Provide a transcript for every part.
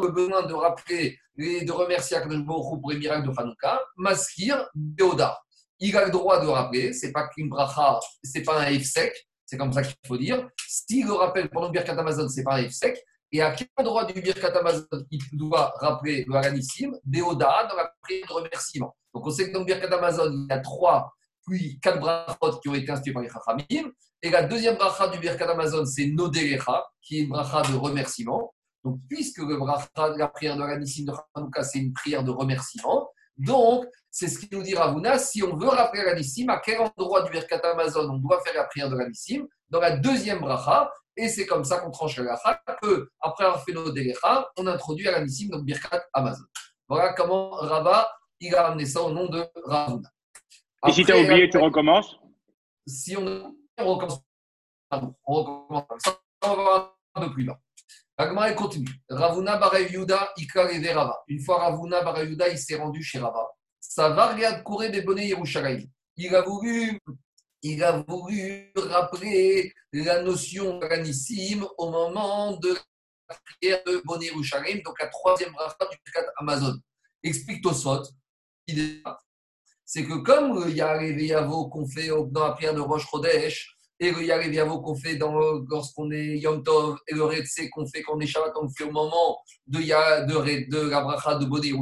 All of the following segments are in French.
le besoin de rappeler et de remercier Akadosh pour les miracles de Hanouka, Maskir Deoda. Il a le droit de rappeler, c'est pas qu'une bracha, c'est pas un sec, c'est comme ça qu'il faut dire. S'il le rappelle pendant le Birkat Amazon, c'est pas un sec. Et à quel endroit du Birkat Amazon il doit rappeler le Haranissim? Deoda dans la prière de remerciement. Donc on sait que dans le Birkat Amazon, il y a trois, puis quatre brachot qui ont été institués par les Chachamim. Et la deuxième bracha du Birkat Amazon, c'est Nodelecha, qui est une bracha de remerciement. Donc, puisque le bracha, la prière de l'Anissim de Hanouka, c'est une prière de remerciement, donc, c'est ce qui nous dit Ravuna, si on veut rappeler l'Anissim, à quel endroit du Birkat Amazon on doit faire la prière de l'Anissim Dans la deuxième bracha, et c'est comme ça qu'on tranche la bracha, que après avoir fait nos delecha, on introduit l'Anissim dans le Birkat Amazon. Voilà comment Rabat, il a amené ça au nom de Ravuna. et si tu as oublié, tu recommences? Si on, on recommence, on recommence, on va un peu plus bas. Agma continue. Ravuna Barayuda Ikare Rava. Une fois Ravuna Barayuda, il s'est rendu chez Rava. Ça va regarder courir des bonnets Yerushalayim. Il a voulu, il a voulu rappeler la notion d'Anissim au moment de la prière de Bonnet Yerushalayim, donc la troisième bracha du Birkat Amazon. Explique Tosot. C'est que comme il y a les qu'on fait dans la prière de Rosh Chodesh, et le Yareviavo qu'on fait lorsqu'on est Yom Tov, et le Retse qu'on fait quand on est Shabbat, on fait au moment de, de, de la bracha de Bodé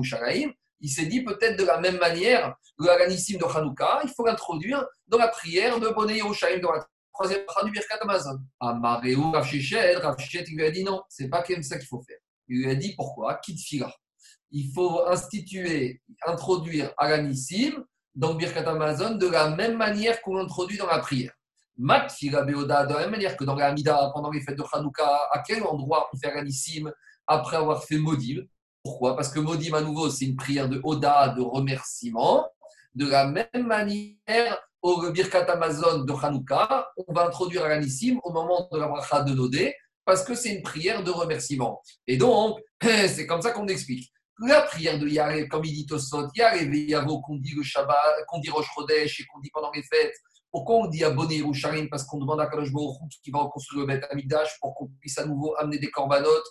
il s'est dit peut-être de la même manière, le Haranissim de Hanouka, il faut l'introduire dans la prière de Bodé Yerushalayim, dans la troisième bracha du Birkat Amazon. Amareu Rav Shechet, Rav il lui a dit non, c'est pas comme ça qu'il faut faire. Il lui a dit pourquoi? Kit Fila. Il faut instituer, introduire Haranissim dans le Birkat Amazon de la même manière qu'on l'introduit dans la prière. Mat Beoda, de la même manière que dans la Hamida, pendant les fêtes de Hanouka, à quel endroit on fait Anissim après avoir fait Modim? Pourquoi? Parce que Modim, à nouveau, c'est une prière de Oda, de remerciement. De la même manière, au Birkat Amazon de Hanouka, on va introduire Anissim au moment de la bracha de Nodé, parce que c'est une prière de remerciement. Et donc, c'est comme ça qu'on explique. La prière de Yare, comme il dit Tosot, Yare Yavo, qu'on dit le Shabbat, qu'on dit Rosh Chodesh et qu'on dit pendant les fêtes, pourquoi on dit abonné Yerushalayim Parce qu'on demande à Kadosh qui va reconstruire le Beth Amidash pour qu'on puisse à nouveau amener des corbanotes,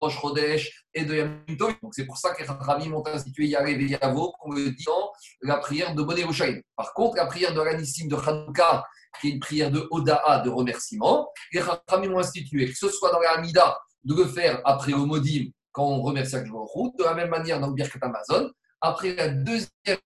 Rosh Chodesh et de Donc c'est pour ça que les Rami ont institué Yarev et Yavo, qu'on le dit dans la prière de Bonné Yerushalayim. Par contre, la prière de l'Anissim de Hanouka, qui est une prière de Oda'a, de remerciement, les Rami ont institué, que ce soit dans la Hamida, de le faire après le Modim, quand on remercie Kadosh de la même manière dans le Birkat Amazon, après la deuxième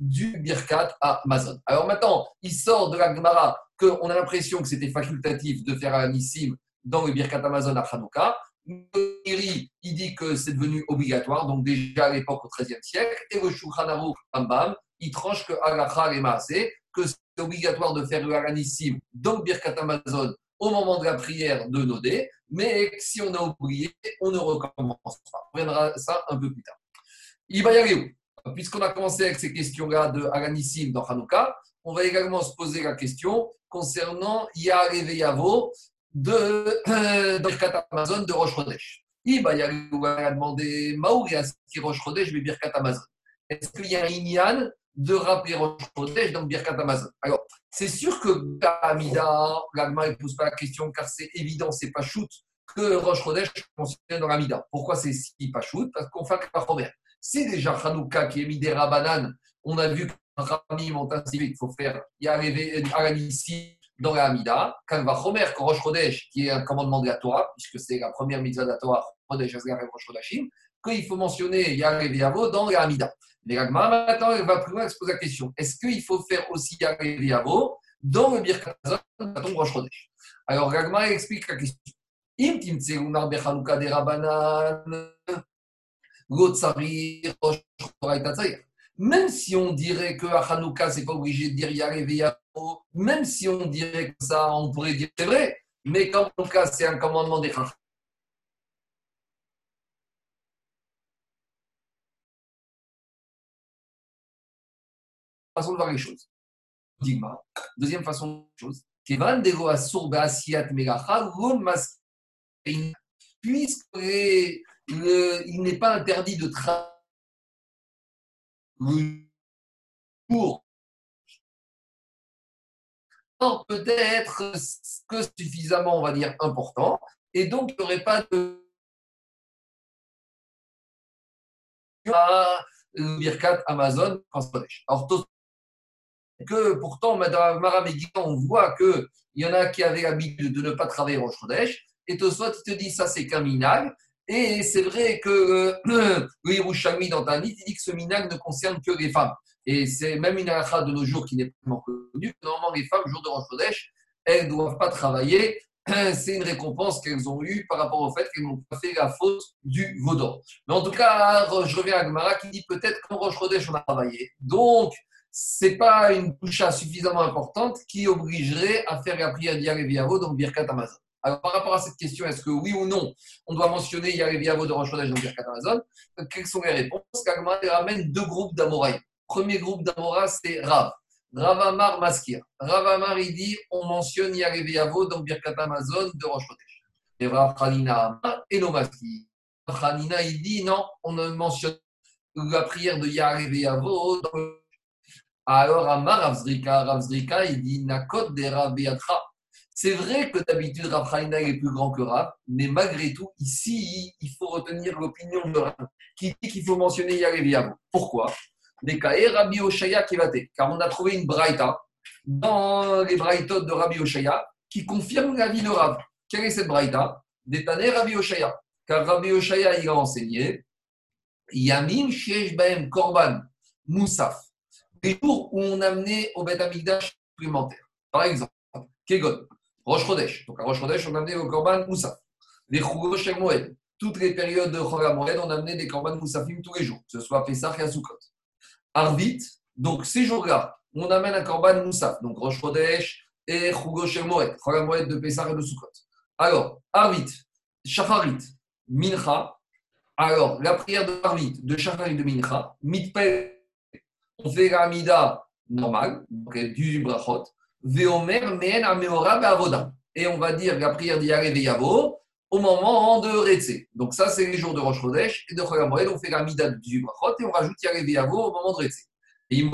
du Birkat à Amazon. Alors maintenant, il sort de la Gemara qu'on a l'impression que c'était facultatif de faire un nissim dans le Birkat Amazon à Hanouka. Il dit que c'est devenu obligatoire, donc déjà à l'époque au XIIIe siècle. Et le Shulchan il tranche que Alacha et Maaseh, que c'est obligatoire de faire le dans le Birkat Amazon au moment de la prière de Nodé, mais si on a oublié, on ne recommence pas. On verra ça un peu plus tard. Il va y aller où? Puisqu'on a commencé avec ces questions-là de Aranissim dans Hanouka, on va également se poser la question concernant Yareve Yavo de Birkat Amazon de Roche Chodesh. Y a demandé Maouria qui Roche Chodesh, mais Birkat Amazon. Est-ce qu'il y a un Inyan de rappeler Roche Chodesh dans Birkat Amazon? Alors, c'est sûr que Amida, l'Agma ne pose pas la question car c'est évident, c'est pas shoot que Roche Chodesh est dans l'Amida. Pourquoi c'est si pas shoot? Parce qu'on fait un Si déjà Hanouka qui est mis des rabanan, on a vu que Rami ont il faut faire arriver ici dans la Hamida, quand va Homer qui est un commandement de la Torah, puisque c'est la première mitzvah de la Torah, Chodesh Asgar Chodashim, qu'il faut mentionner Yarev Yavo dans la Hamida. Mais Ragma, maintenant, elle va plus loin, elle se pose la question est-ce qu'il faut faire aussi Yarev Yavo dans le Birkat Rosh Chodesh? Alors Ragma explique la question. Même si on dirait que à Hanouka, c'est pas obligé de dire Yareve même si on dirait que ça, on pourrait dire c'est vrai, mais comme cas, c'est un commandement des Chacham. façon de voir les choses. Deuxième façon de voir les choses. Puisque il n'est pas interdit de travailler pour peut-être que suffisamment, on va dire, important, et donc il n'y aurait pas de Birkat Amazon Alors, que pourtant, Madame Mara on voit qu'il y en a qui avaient l'habitude de ne pas travailler Rosh Chodesh, et Tosfot te dit ça c'est qu'un minag, et c'est vrai que euh, le Yerushalmi dans Tanit, il dit que ce minag ne concerne que les femmes. Et c'est même une halakha de nos jours qui n'est pas connue. Normalement, les femmes, jour de Rosh elles ne doivent pas travailler. C'est une récompense qu'elles ont eue par rapport au fait qu'elles n'ont pas fait la faute du vaudor. Mais en tout cas, je reviens à Gmara qui dit peut-être qu'en Rosh Chodesh, on a travaillé. Donc, ce n'est pas une boucha suffisamment importante qui obligerait à faire la prière d'Yareviavo, donc Birkat Amazon. Alors, par rapport à cette question, est-ce que oui ou non, on doit mentionner Yareviavo de donc Birkat Amazon Quelles sont les réponses Gagmara ramène deux groupes d'Amoraïs. Premier groupe d'Amora, c'est Rav. Rav Amar Maskir. Rav Amar, il dit on mentionne Yareviavo dans Birkat Amazon de Rosh Chodesh. Et Rav Khalina et no Maskir. Rav il dit non, on ne mentionne la prière de Yareviavo dans alors, Amar Ravzrika, Ravzrika, il dit Nakot de Rav C'est vrai que d'habitude, Rav est plus grand que Rav, mais malgré tout, ici, il faut retenir l'opinion de Rav, qui dit qu'il faut mentionner Yareviavo. Pourquoi? Rabbi Oshaya Car on a trouvé une braïta dans les braïtotes de Rabbi Oshaya qui confirme la vie de Rav. Quelle est cette braïta? Détané Rabbi Oshaya. Car Rabbi Oshaya, il a enseigné Yamim Shesh Baem Korban Moussaf. Les jours où on amenait au Beth Amikdash supplémentaire. Par exemple, Kegon, Rosh Chodesh. Donc à Rosh Chodesh, on amenait au Korban Moussaf. Les Chougosh Moed. Toutes les périodes de Chol Moed, on amenait des Korban Moussafim tous les jours, que ce soit Pessah et Asukot. Arvit, donc ces jours-là, on amène un Korban Moussaf, donc Rosh Chodesh et Chougosh Moed, Chol Moed de Pessah et de Sukot. Alors, Arvit, Shacharit, Mincha. Alors, la prière de Arvit, de Shacharit de Mincha, Mitpel on fait la Amida normale, donc du brachot, Veomer ameora avoda. Et on va dire la prière d'Yare Yavo au moment de Retse. Donc ça, c'est les jours de Rosh Chodesh et de Chol On fait la Mida du brachot et on rajoute Yare Yavo au moment de Retse. Et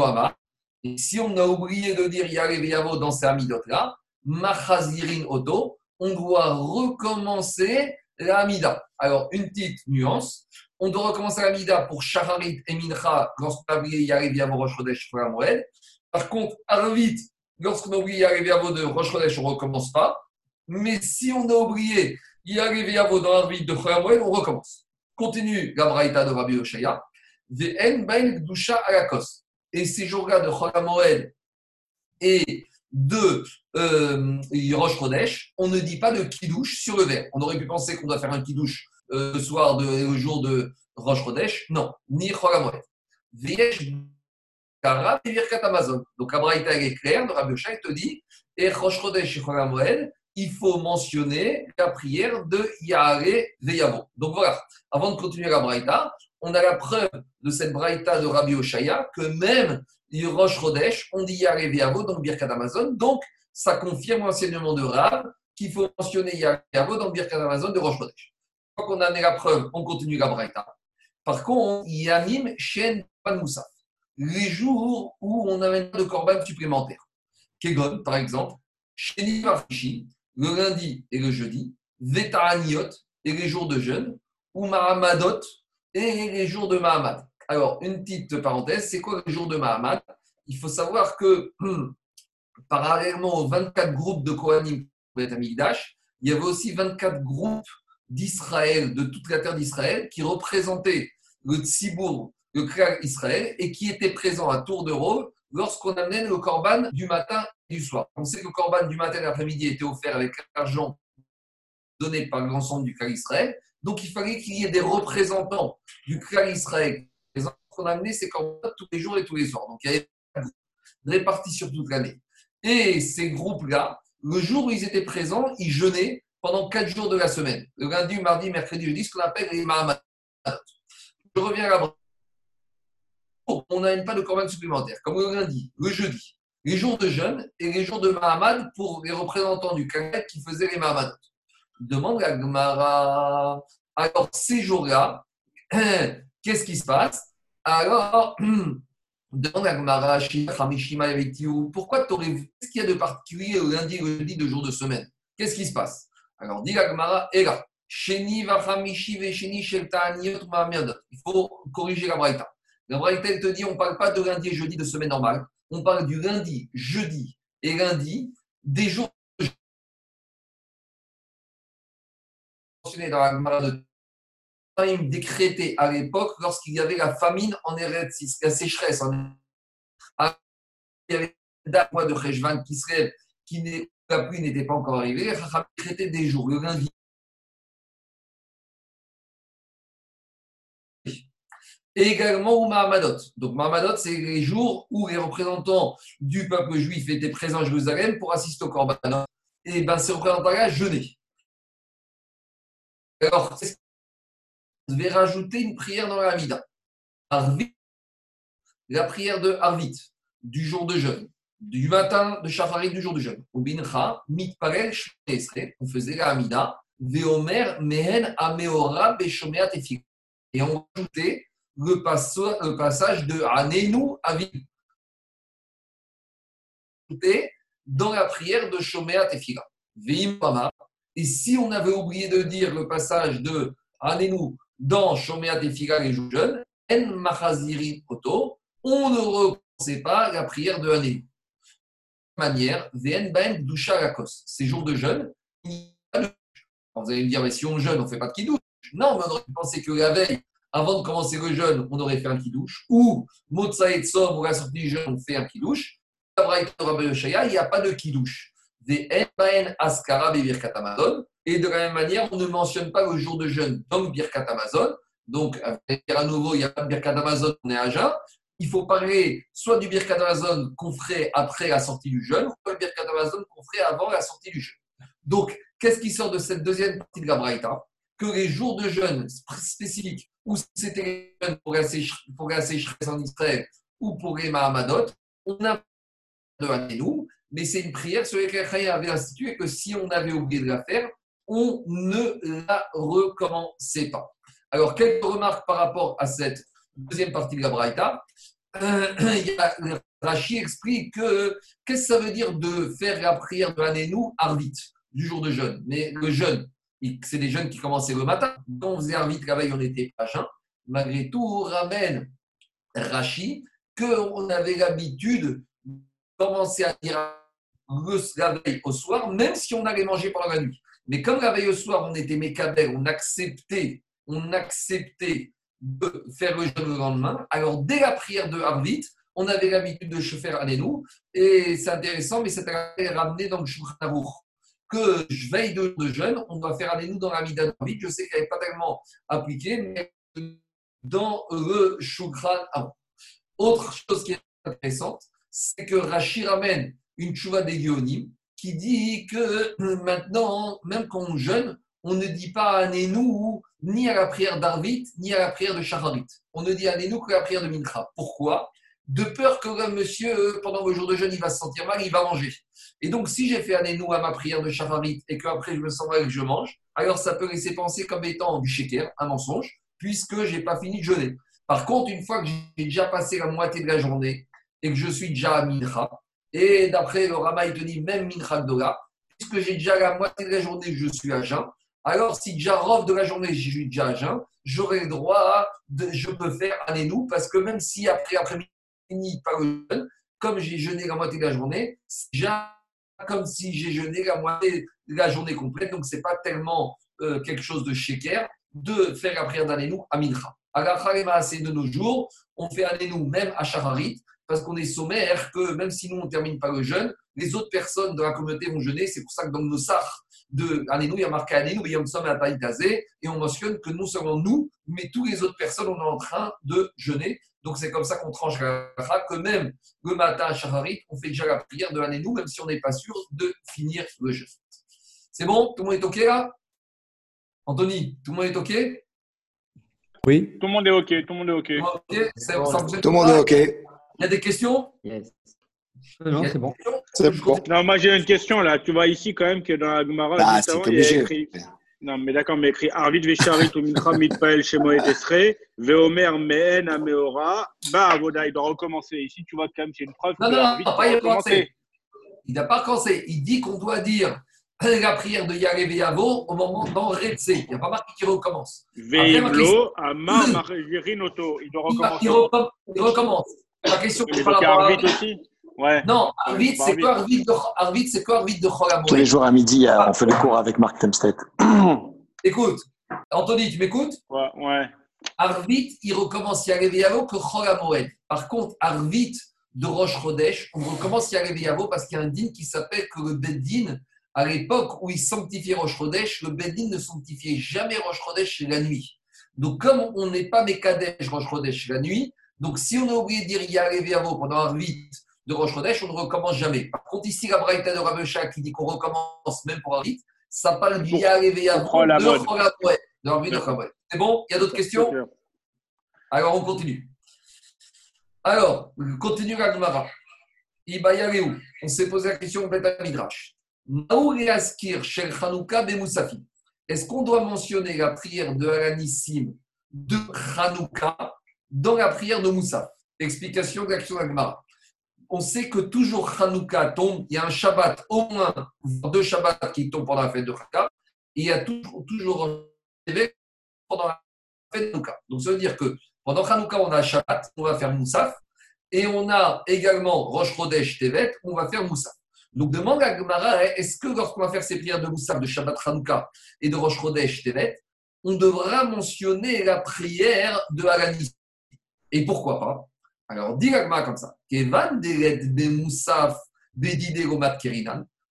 Et si on a oublié de dire Yare Yavo dans ces Amidot-là, Machazirin Oto, on doit recommencer la Amida. Alors, une petite nuance on doit recommencer la Mida pour Shaharit et Mincha lorsqu'on a oublié Yarev Yavo Rosh Chodesh Moed. Par contre, Arvit, lorsqu'on a oublié Yarev Yavo de Rosh Chodesh, on ne recommence pas. Mais si on a oublié Yarev Yavo dans Arvit de Moed, on recommence. Continue la de Rabbi Oshaya. Et ces jours-là de Moed et de euh, Rosh on ne dit pas de kidouche sur le verre. On aurait pu penser qu'on doit faire un kidouche euh, le soir, de, le jour de Rosh Chodesh. Non, ni Choramoed. Et Virkat Amazon. Donc, Abraïta est clair, le Rabbi il te dit, et Rosh Chodesh et Choramoed, il faut mentionner la prière de Yahare Veyavo. Donc voilà, avant de continuer la Braïta, on a la preuve de cette Braïta de Rabbi Oshaya que même Rosh Chodesh, on dit Yahare Veyavo, donc Birkat Amazon. Donc ça confirme l'enseignement de Rab qu'il faut mentionner Yahare Veyavo dans Birkat Amazon de Rosh Chodesh qu'on a la preuve, on continue la braïta. Par contre, Yamim Shen Moussaf. Les jours où on amène de corban supplémentaire. Kegon, par exemple, Sheni le lundi et le jeudi, Vetaraniot et les jours de jeûne, ou Mahamadot et les jours de Mahamad. Alors, une petite parenthèse, c'est quoi les jours de Mahamad? Il faut savoir que, parallèlement aux 24 groupes de Kohanim il y avait aussi 24 groupes d'Israël, de toute la terre d'Israël, qui représentait le Tzibour, le clan Israël, et qui était présent à tour de rôle lorsqu'on amène le corban du matin et du soir. On sait que le corban du matin et l'après-midi était offert avec l'argent donné par l'ensemble du clan Israël. Donc il fallait qu'il y ait des représentants du clan Israël qu'on amenait ces corbans tous les jours et tous les soirs. Donc il y avait répartis sur toute l'année. Et ces groupes-là, le jour où ils étaient présents, ils jeûnaient pendant quatre jours de la semaine. Le lundi, mardi, mercredi, jeudi, ce qu'on appelle les Mahamadot. Je reviens à la On n'a pas de corban supplémentaire, comme le lundi, le jeudi, les jours de jeûne et les jours de Mahamad pour les représentants du Karet qui faisaient les Mahamadot. Demande la Gemara. Alors, ces jours-là, qu'est-ce qui se passe? Alors, demande la Gemara, pourquoi tu aurais. Qu'est-ce qu'il y a de particulier le lundi le jeudi de jour de semaine? Qu'est-ce qui se passe? Alors, dit la Gemara. Il faut corriger la Braïta. La Braïta, elle te dit on ne parle pas de lundi et jeudi de semaine normale. On parle du lundi, jeudi et lundi des jours mentionnés dans la décrété à l'époque lorsqu'il y avait la famine en Eretz, la sécheresse en Eretz. Il y avait un mois de Cheshvan qui serait, qui la pluie n'était pas encore arrivée. Il décrété des jours, le lundi. Et également au Mahamadot. Donc Mahamadot, c'est les jours où les représentants du peuple juif étaient présents à Jérusalem pour assister au Corban. Et ben, ces représentants-là jeûnaient. Alors, je vais rajouter une prière dans la Mida. la prière de Arvit, du jour de jeûne, du matin de Shafarit du jour de jeûne. On faisait la Amida, Veomer, Mehen, Ameora, Et on rajoutait le, passage de Anenu, Avit. Dans la prière de Shomeat et Et si on avait oublié de dire le passage de Anenu dans Shomeat et les jours jeunes, En Machaziri Oto, on ne reconnaissait pas la prière de Anenu manière, VN Ben Dusha Lakos. Ces jours de jeûne, vous allez me dire, mais si on jeûne, on ne fait pas de kidouche. Non, mais on aurait pensé que la veille, avant de commencer le jeûne, on aurait fait un kidouche. Ou Motsa et Tsom, ou la sortie du jeûne, on fait un kidouche. Il n'y a pas de kidouche. Ben Askara Et de la même manière, on ne mentionne pas le jour de jeûne dans Birkat Amazon. Donc, à nouveau, il n'y a pas de Birkat Amazon, on est à jeun il faut parler soit du Birkat Amazon qu'on ferait après la sortie du jeûne, soit du Birkat Amazon qu'on ferait avant la sortie du jeûne. Donc, qu'est-ce qui sort de cette deuxième partie de la Braïta? Que les jours de jeûne spécifiques, ou c'était pour la, sécheresse en Israël, ou pour les Mahamadot, on a de nous, mais c'est une prière sur laquelle Chaya avait institué que si on avait oublié de la faire, on ne la recommençait pas. Alors, quelques remarques par rapport à cette deuxième partie de la Braïta, euh, Rachi explique que qu'est-ce que ça veut dire de faire la prière de l'Anénou Arvit, du jour de jeûne? Mais le jeûne, c'est des jeunes qui commençaient le matin. Quand on faisait Arvit, la veille, on était à jeun. Malgré tout, ramène Rachi qu'on avait l'habitude de commencer à dire la veille au soir, même si on allait manger pendant la nuit. Mais comme la veille au soir, on était mécabel, on acceptait, on acceptait de faire le jeûne le lendemain. Alors, dès la prière de Harvit, on avait l'habitude de se faire Anénou, et c'est intéressant, mais c'est ramené dans le Shulchan que je veille de, jeûne, on doit faire Anénou dans la Mida d'Arvit. Je sais qu'elle n'est pas tellement appliquée, mais dans le Shulchan Autre chose qui est intéressante, c'est que Rachid ramène une chouva des Guionim qui dit que maintenant, même quand on jeûne, on ne dit pas Anénou ni à la prière d'Arvit, ni à la prière de Shacharit. On ne dit Anénou que la prière de Mincha. Pourquoi? De peur que le monsieur, pendant le jour de jeûne, il va se sentir mal, il va manger. Et donc, si j'ai fait Anénou à ma prière de Shacharit et qu'après je me sens mal et que je mange, alors ça peut laisser penser comme étant du sheker, un mensonge, puisque je n'ai pas fini de jeûner. Par contre, une fois que j'ai déjà passé la moitié de la journée et que je suis déjà à Mincha, et d'après le Rama, il te dit même Mincha Dola, puisque j'ai déjà la moitié de la journée je suis à jeun, alors si déjà de la journée, j'ai eu déjà jeun, j'aurai le droit à, de, je peux faire un énou, parce que même si après après-midi, pas le jeûne, comme j'ai jeûné la moitié de la journée, déjà comme si j'ai jeûné la moitié de la journée complète, donc ce n'est pas tellement euh, quelque chose de chéquer de faire la prière d'un énou à Mincha. À la c'est de nos jours, on fait un énou même à Shacharit, parce qu'on est sommaire que même si nous on ne termine pas le jeûne, les autres personnes de la communauté vont jeûner. C'est pour ça que dans nos sars de Anénou, il y a marqué Anénou, Yom Som et et on mentionne que non seulement nous, mais toutes les autres personnes, on est en train de jeûner. Donc c'est comme ça qu'on tranche la que même le matin à Shacharit, on fait déjà la prière de Anénou, même si on n'est pas sûr de finir le jeûne. C'est bon? Tout le monde est OK là? Anthony, tout le monde est OK? Oui. Tout le monde est OK, tout le monde est OK. Tout le monde est OK? Il y a des questions? Yes. Non, c'est bon. Non, moi j'ai une question là. Tu vois ici quand même que dans la Gemara, ah, c'est obligé. Écrit... Non, mais d'accord, mais écrit Arvid Vesharit ou Mincha Mitpael Shemo et Esre, Veomer Mehen Ameora, Bah Avoda, il doit recommencer. Ici, tu vois quand même, c'est une preuve. Non, non, non, pas il commencé. Il n'a pas commencé. Il dit qu'on doit dire la prière de Yarev et Yavo au moment dans Retse. Il n'y a pas marqué qui recommence. Veimlo, Amar, Margerinoto. Il doit recommencer. Il, recommence. La question rapport à. aussi Ouais. Non, Arvid, c'est quoi Arvid de, Arvid, c'est quoi Arvid de Tous les jours à midi, on fait le cours avec Marc Temstedt. Écoute, Anthony, tu m'écoutes? Ouais, ouais. Arvit, il recommence Yavo que Chol Par contre, Arvit de Roche Chodesh, on recommence Yavo parce qu'il y a un din qui s'appelle que le Beddin, à l'époque où il sanctifiait Roche Chodesh, le Beddin ne sanctifiait jamais Roche Chodesh la nuit. Donc, comme on n'est pas Mekadesh Roche Chodesh la nuit, donc si on a oublié de dire Yavo pendant Arvit de Roche Chodesh, on ne recommence jamais. Par contre, ici, la Braïta de Rabesha qui dit qu'on recommence même pour Arvit, ça parle du Yavo de Arvit de Chabret. C'est bon Il y a d'autres questions Alors, on continue. Alors, continue la Gemara. On s'est posé la question au Beth Midrash. Est-ce qu'on doit mentionner la prière de Alanissim de Hanouka dans la prière de Moussaf? Explication de l'action de la On sait que toujours Hanouka tombe, il y a un Shabbat, au moins deux Shabbats qui tombent pendant la fête de Hanouka, et il y a toujours, toujours pendant la fête de Hanouka. Donc ça veut dire que pendant Hanouka, on a Shabbat, on va faire Moussaf, et on a également Rosh Chodesh Tevet, on va faire Moussaf. Donc demande à Gemara, est-ce que lorsqu'on va faire ces prières de Moussaf, de Shabbat Hanouka et de Rosh Chodesh Tevet, on devra mentionner la prière de Halanis Et pourquoi pas? Alors, dit comme ça, Kevan Moussaf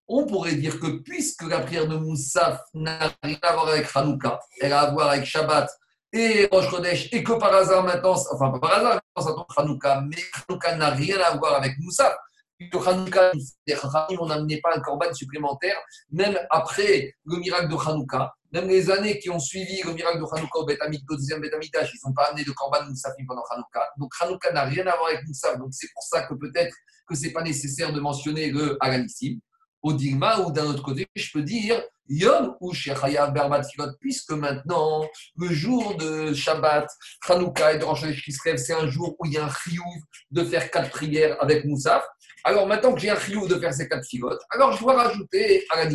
on pourrait dire que puisque la prière de Moussaf n'a rien à voir avec Hanouka, elle a à voir avec Shabbat et Rosh Chodesh, et que par hasard maintenant, enfin pas par hasard, ça tombe Hanouka, mais Hanouka n'a rien à voir avec Moussaf. Puisque Hanouka, on n'amenait pas un corban supplémentaire, même après le miracle de Hanouka, même les années qui ont suivi le miracle de Hanouka au, au deuxième Betamikdash, ils n'ont pas amené de corban Moussafim pendant Hanouka. Donc Hanouka n'a rien à voir avec Moussaf, donc c'est pour ça que peut-être que ce n'est pas nécessaire de mentionner le Aganissim au Digma, ou d'un autre côté, je peux dire Yom ou Shechayav Berbat puisque maintenant, le jour de Shabbat, Hanouka et de Rosh c'est un jour où il y a un chiyuv de faire quatre prières avec Moussaf. Alors maintenant que j'ai un chiyuv de faire ces quatre figotes, alors je dois rajouter à la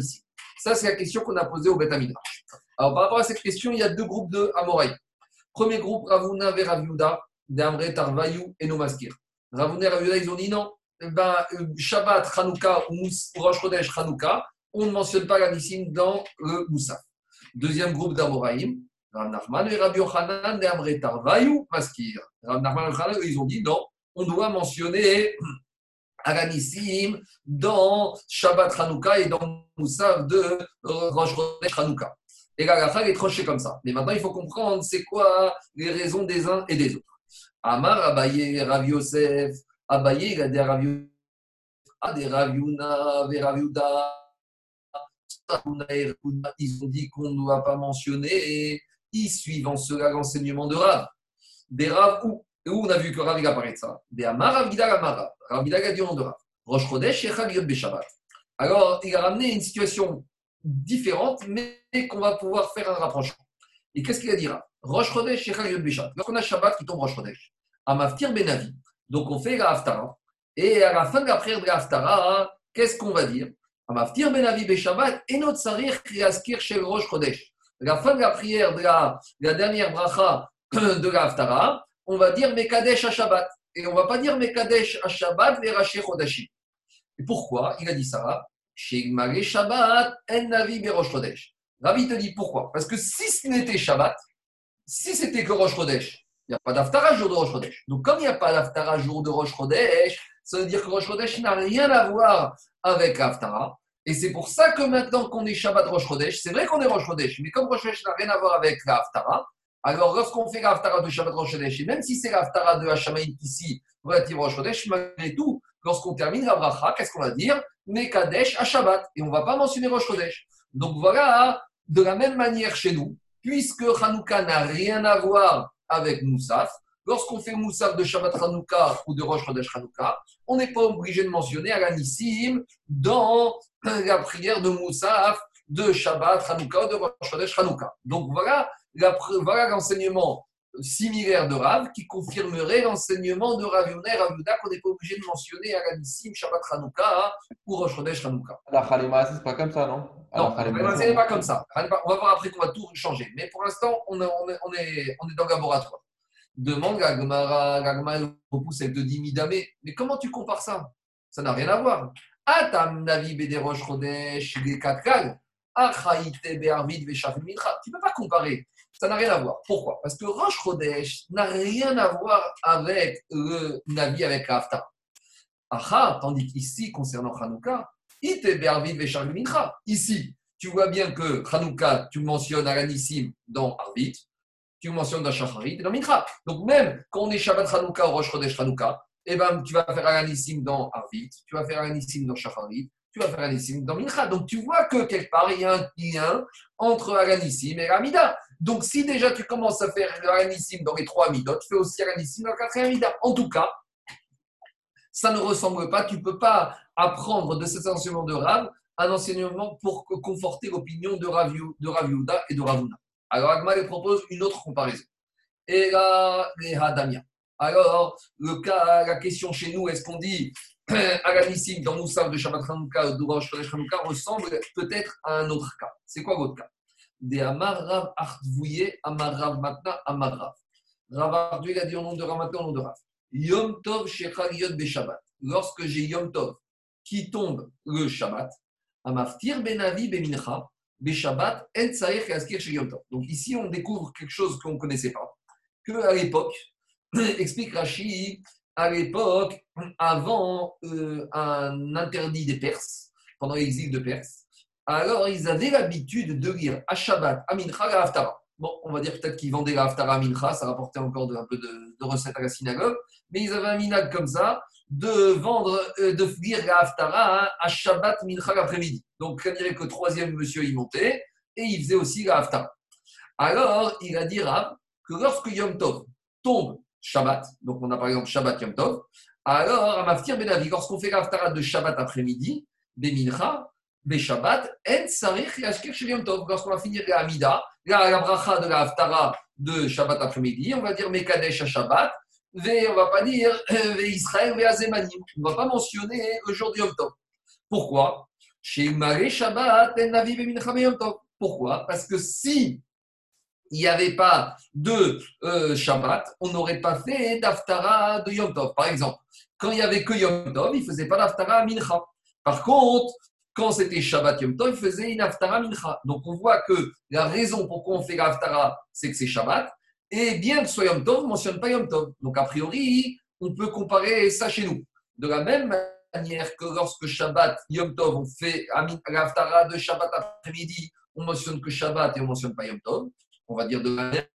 Ça, c'est la question qu'on a posée au Beth Alors par rapport à cette question, il y a deux groupes de Amoraï. Premier groupe, Ravuna Veraviuda, d'Amre Tarvayou et Nomaskir. Ravuna et Ravuna, ils ont dit non, ben, euh, Shabbat, Hanouka ou Rosh Chodesh, on ne mentionne pas la Nissim dans le Moussaf. Deuxième groupe d'Amoraïm, Rav Nachman et Rabbi et Vayou Maskir. Rav Nachman et ils ont dit non, on doit mentionner Alanissim dans Shabbat Hanouka et dans Moussaf de Rosh Chodesh Hanouka. Et la Gacha est tranchée comme ça. Mais maintenant, il faut comprendre c'est quoi les raisons des uns et des autres. Amar Abaye Rav Yosef, Abaye, il a Rav des Raviuna, des Raviuda, ils ont dit qu'on ne doit pas mentionner, et suivant cela l'enseignement de Rav. Des Rav où, où on a vu que Rav apparaît de ça? Amar, a de Rav. Rosh Chodesh et Chag Beshabbat. Alors, il a ramené une situation différente, mais qu'on va pouvoir faire un rapprochement. Et qu'est-ce qu'il a dit Rav? Rosh Chodesh et Chag Beshabbat. Lorsqu'on a Shabbat qui tombe Rosh Chodesh, Amaftir Benavi. Donc, on fait la Haftara. Et à la fin de la prière de la Haftara, qu'est-ce qu'on va dire? Amaftir Benavi Beshabbat et notre sarir Kriaskir chez Rosh Chodesh. La fin de la prière de la, la dernière bracha de la Haftara, on va dire Mekadesh à Shabbat. Et on va pas dire Mekadesh à Shabbat Chodeshi. Et pourquoi Il a dit ça? Chez Shabbat, En Navi Berosh Chodesh. Ravi te dit pourquoi? Parce que si ce n'était Shabbat, si c'était que Rosh Chodesh, il n'y a pas d'Aftara jour de Rosh. Donc, comme il n'y a pas d'Aftara jour de Rosh Chodesh, ça veut dire que Rosh Chodesh n'a rien à voir avec l'Aftara. Et c'est pour ça que maintenant qu'on est Shabbat Rosh Chodesh, c'est vrai qu'on est Rosh Chodesh, mais comme Rosh n'a rien à voir avec la alors lorsqu'on fait l'Aftara de Shabbat Rosh Chodesh, et même si c'est l'Aftara de Hashamaït ici, relative Rosh Chodesh, malgré tout, lorsqu'on termine la bracha, qu'est-ce qu'on va dire? Mekadesh à Shabbat. Et on ne va pas mentionner Rosh Chodesh. Donc voilà, de la même manière chez nous, puisque Hanouka n'a rien à voir avec Moussaf, lorsqu'on fait Moussaf de Shabbat Hanouka ou de Rosh Chodesh Hanouka, on n'est pas obligé de mentionner Alanissim dans la prière de Moussaf de Shabbat Hanouka ou de Rosh Chodesh Hanouka. Donc voilà, voilà l'enseignement similaire de Rav qui confirmerait l'enseignement de Rav Yonah Rav Yuda qu'on n'est pas obligé de mentionner à l'Anissim, Shabbat Hanouka ou Rosh Chodesh Hanouka. La Khalima, c'est pas comme ça, non? Non, ce n'est pas comme ça. On va voir après qu'on va tout changer. Mais pour l'instant, on, est, on, est, on, est, on est dans le laboratoire. Demande à Gmara, Gmara repousse avec de dimidamé. Mais comment tu compares ça? Ça n'a rien à voir. Atam Navi Bede Rosh Chodesh, les Katkal. Tu ne peux pas comparer. Ça n'a rien à voir. Pourquoi? Parce que Rosh Chodesh n'a rien à voir avec le Navi, avec l'Aftar. Aha, tandis qu'ici, concernant Hanouka, Ici, tu vois bien que Hanouka, tu mentionnes à dans Arvit, tu mentionnes dans Shacharit et dans Mincha. Donc même quand on est Shabbat Hanouka ou Rosh Chodesh Hanouka, eh ben, tu vas faire l'Anissim dans Arvit, tu vas faire l'Anissim dans Shacharit, tu vas faire Anissim dans Mincha. Donc tu vois que quelque part, il y a un lien entre Aganissim et Amida. Donc si déjà tu commences à faire Aganissim dans les trois Amidot, tu fais aussi Aganissim dans le quatrième Amida. En tout cas, ça ne ressemble pas. Tu ne peux pas apprendre de cet enseignement de Rav un enseignement pour conforter l'opinion de Rav, de et de Ravuna. Alors Agma propose une autre comparaison. Et là, les. Alors, le cas, la question chez nous, est-ce qu'on dit Aganissim dans Moussaf de Shabbat ou d'Ourash Hanouka ressemble peut-être à un autre cas? C'est quoi votre cas? Des Amarav Artvouye, Amarav Matna, Amarav. Rav Artvouye a dit au nom de Rav au nom de Rav. Yom Tov Shechal Yod Beshabbat. Lorsque j'ai Yom Tov qui tombe le Shabbat, Amaftir Benavi Bemincha, Beshabbat, En Tsaïr Yaskir chez Yom Tov. Donc ici, on découvre quelque chose qu'on ne connaissait pas. Que à l'époque, explique Rashi, à l'époque, avant euh, un interdit des Perses, pendant l'exil de Perse, alors ils avaient l'habitude de lire à Shabbat, à Mincha, à Haftara. Bon, on va dire peut-être qu'ils vendaient la Haftara à Mincha, ça rapportait encore un peu de, recettes à la synagogue, mais ils avaient un minag comme ça de vendre, euh, de lire la Haftara à Shabbat, Mincha l'après-midi. Donc, on dirait que le troisième monsieur y montait et il faisait aussi la Haftara. Alors, il a dit Rab que lorsque Yom Tov tombe Shabbat, donc on a par exemple Shabbat Yom Tov, alors à Maftir Benavi, lorsqu'on fait l'Aftara de Shabbat après-midi, Bemincha, Shabbat, Yom Tov, lorsqu'on va finir la Amida, la, la bracha de l'Aftara de Shabbat après-midi, on va dire Mekadesh à Shabbat, et on ne va pas dire Ve Israël, Ve Azemanim, on ne va pas mentionner le jour de Yom Tov. Pourquoi Shabbat, Yom Tov. Pourquoi Parce que si il n'y avait pas de Shabbat, on n'aurait pas fait d'Aftara de Yom Tov. Par exemple, quand il n'y avait que Yom Tov, il ne faisait pas d'Aftara à Mincha. Par contre, quand c'était Shabbat Yom Tov, il faisait une Aftara Mincha. Donc on voit que la raison pourquoi on fait l'Aftara, c'est que c'est Shabbat. Et bien que ce soit Yom Tov, on ne mentionne pas Yom Tov. Donc a priori, on peut comparer ça chez nous. De la même manière que lorsque Shabbat, Yom Tov, on fait l'Aftara de Shabbat après-midi, on mentionne que Shabbat et on ne mentionne pas Yom Tov on va dire de manière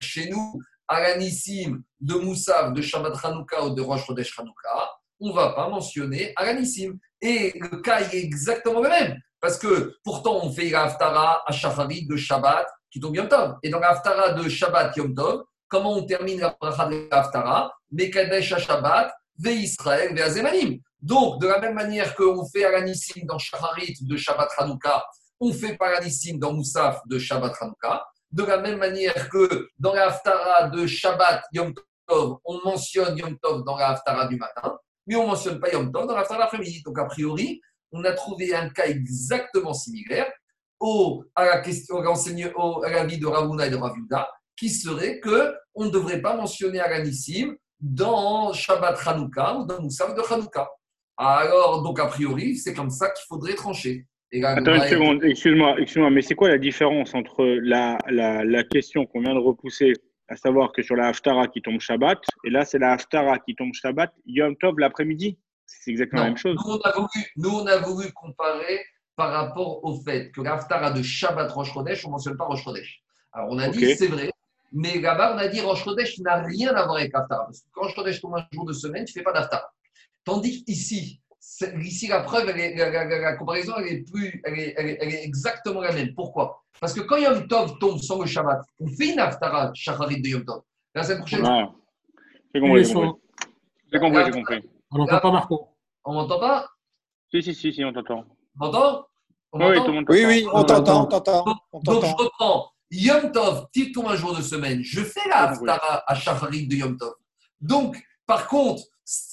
chez nous, à l'anissim de Moussaf, de Shabbat Hanouka ou de Rosh Chodesh Hanouka, on ne va pas mentionner l'anissim. Et le cas est exactement le même. Parce que pourtant, on fait l'Aftara à Shacharit de Shabbat qui tombe Yom Tov. Et dans l'Aftara de Shabbat Yom Tov, comment on termine la de l'Aftara Mekadesh à Shabbat, Ve Israël, Ve Azemanim. Donc, de la même manière qu'on fait Alanissim dans Shacharit de Shabbat Hanouka, on fait pas Alanissim dans Moussaf de Shabbat Hanouka. De la même manière que dans la Haftara de Shabbat Yom Tov, on mentionne Yom Tov dans la Haftara du matin, mais on ne mentionne pas Yom Tov dans la Haftara l'après-midi. Donc, a priori, on a trouvé un cas exactement similaire au, à la question, au, à l'avis de Ravuna et de Ravuda, qui serait que on ne devrait pas mentionner Aranissim dans Shabbat Hanouka ou dans Moussaf de Hanouka. Alors, donc, a priori, c'est comme ça qu'il faudrait trancher. Attends une seconde, excuse-moi, excuse mais c'est quoi la différence entre la, la, la question qu'on vient de repousser, à savoir que sur la Haftara qui tombe Shabbat, et là c'est la Haftara qui tombe Shabbat, Yom Tov l'après-midi C'est exactement la même chose. Nous on, a voulu, nous, on a voulu comparer par rapport au fait que la Haftara de Shabbat Rosh Chodesh, on ne mentionne pas Rosh Chodesh. Alors on a dit, c'est vrai, mais là-bas on a dit Rosh Chodesh n'a rien à voir avec Haftara. Parce que quand Rosh Chodesh tombe un jour de semaine, tu ne fais pas d'Haftara. Tandis qu'ici, Ici, la preuve, la, comparaison, elle est, plus, elle est, elle, est, exactement la même. Pourquoi? Parce que quand Yom Tov tombe sans le Shabbat, on fait une Haftara Shacharit de Yom Tov. La semaine prochaine. J'ai compris, j'ai compris. J'ai compris, j'ai compris. On n'entend pas, Marco. On m'entend pas? Si, si, si, si, on t'entend. On m'entend? Oui, oui, oui, on t'entend, on t'entend. Donc, je reprends. Yom Tov, petit un jour de semaine, je fais la Haftara à Shacharit de Yom Tov. Donc, par contre,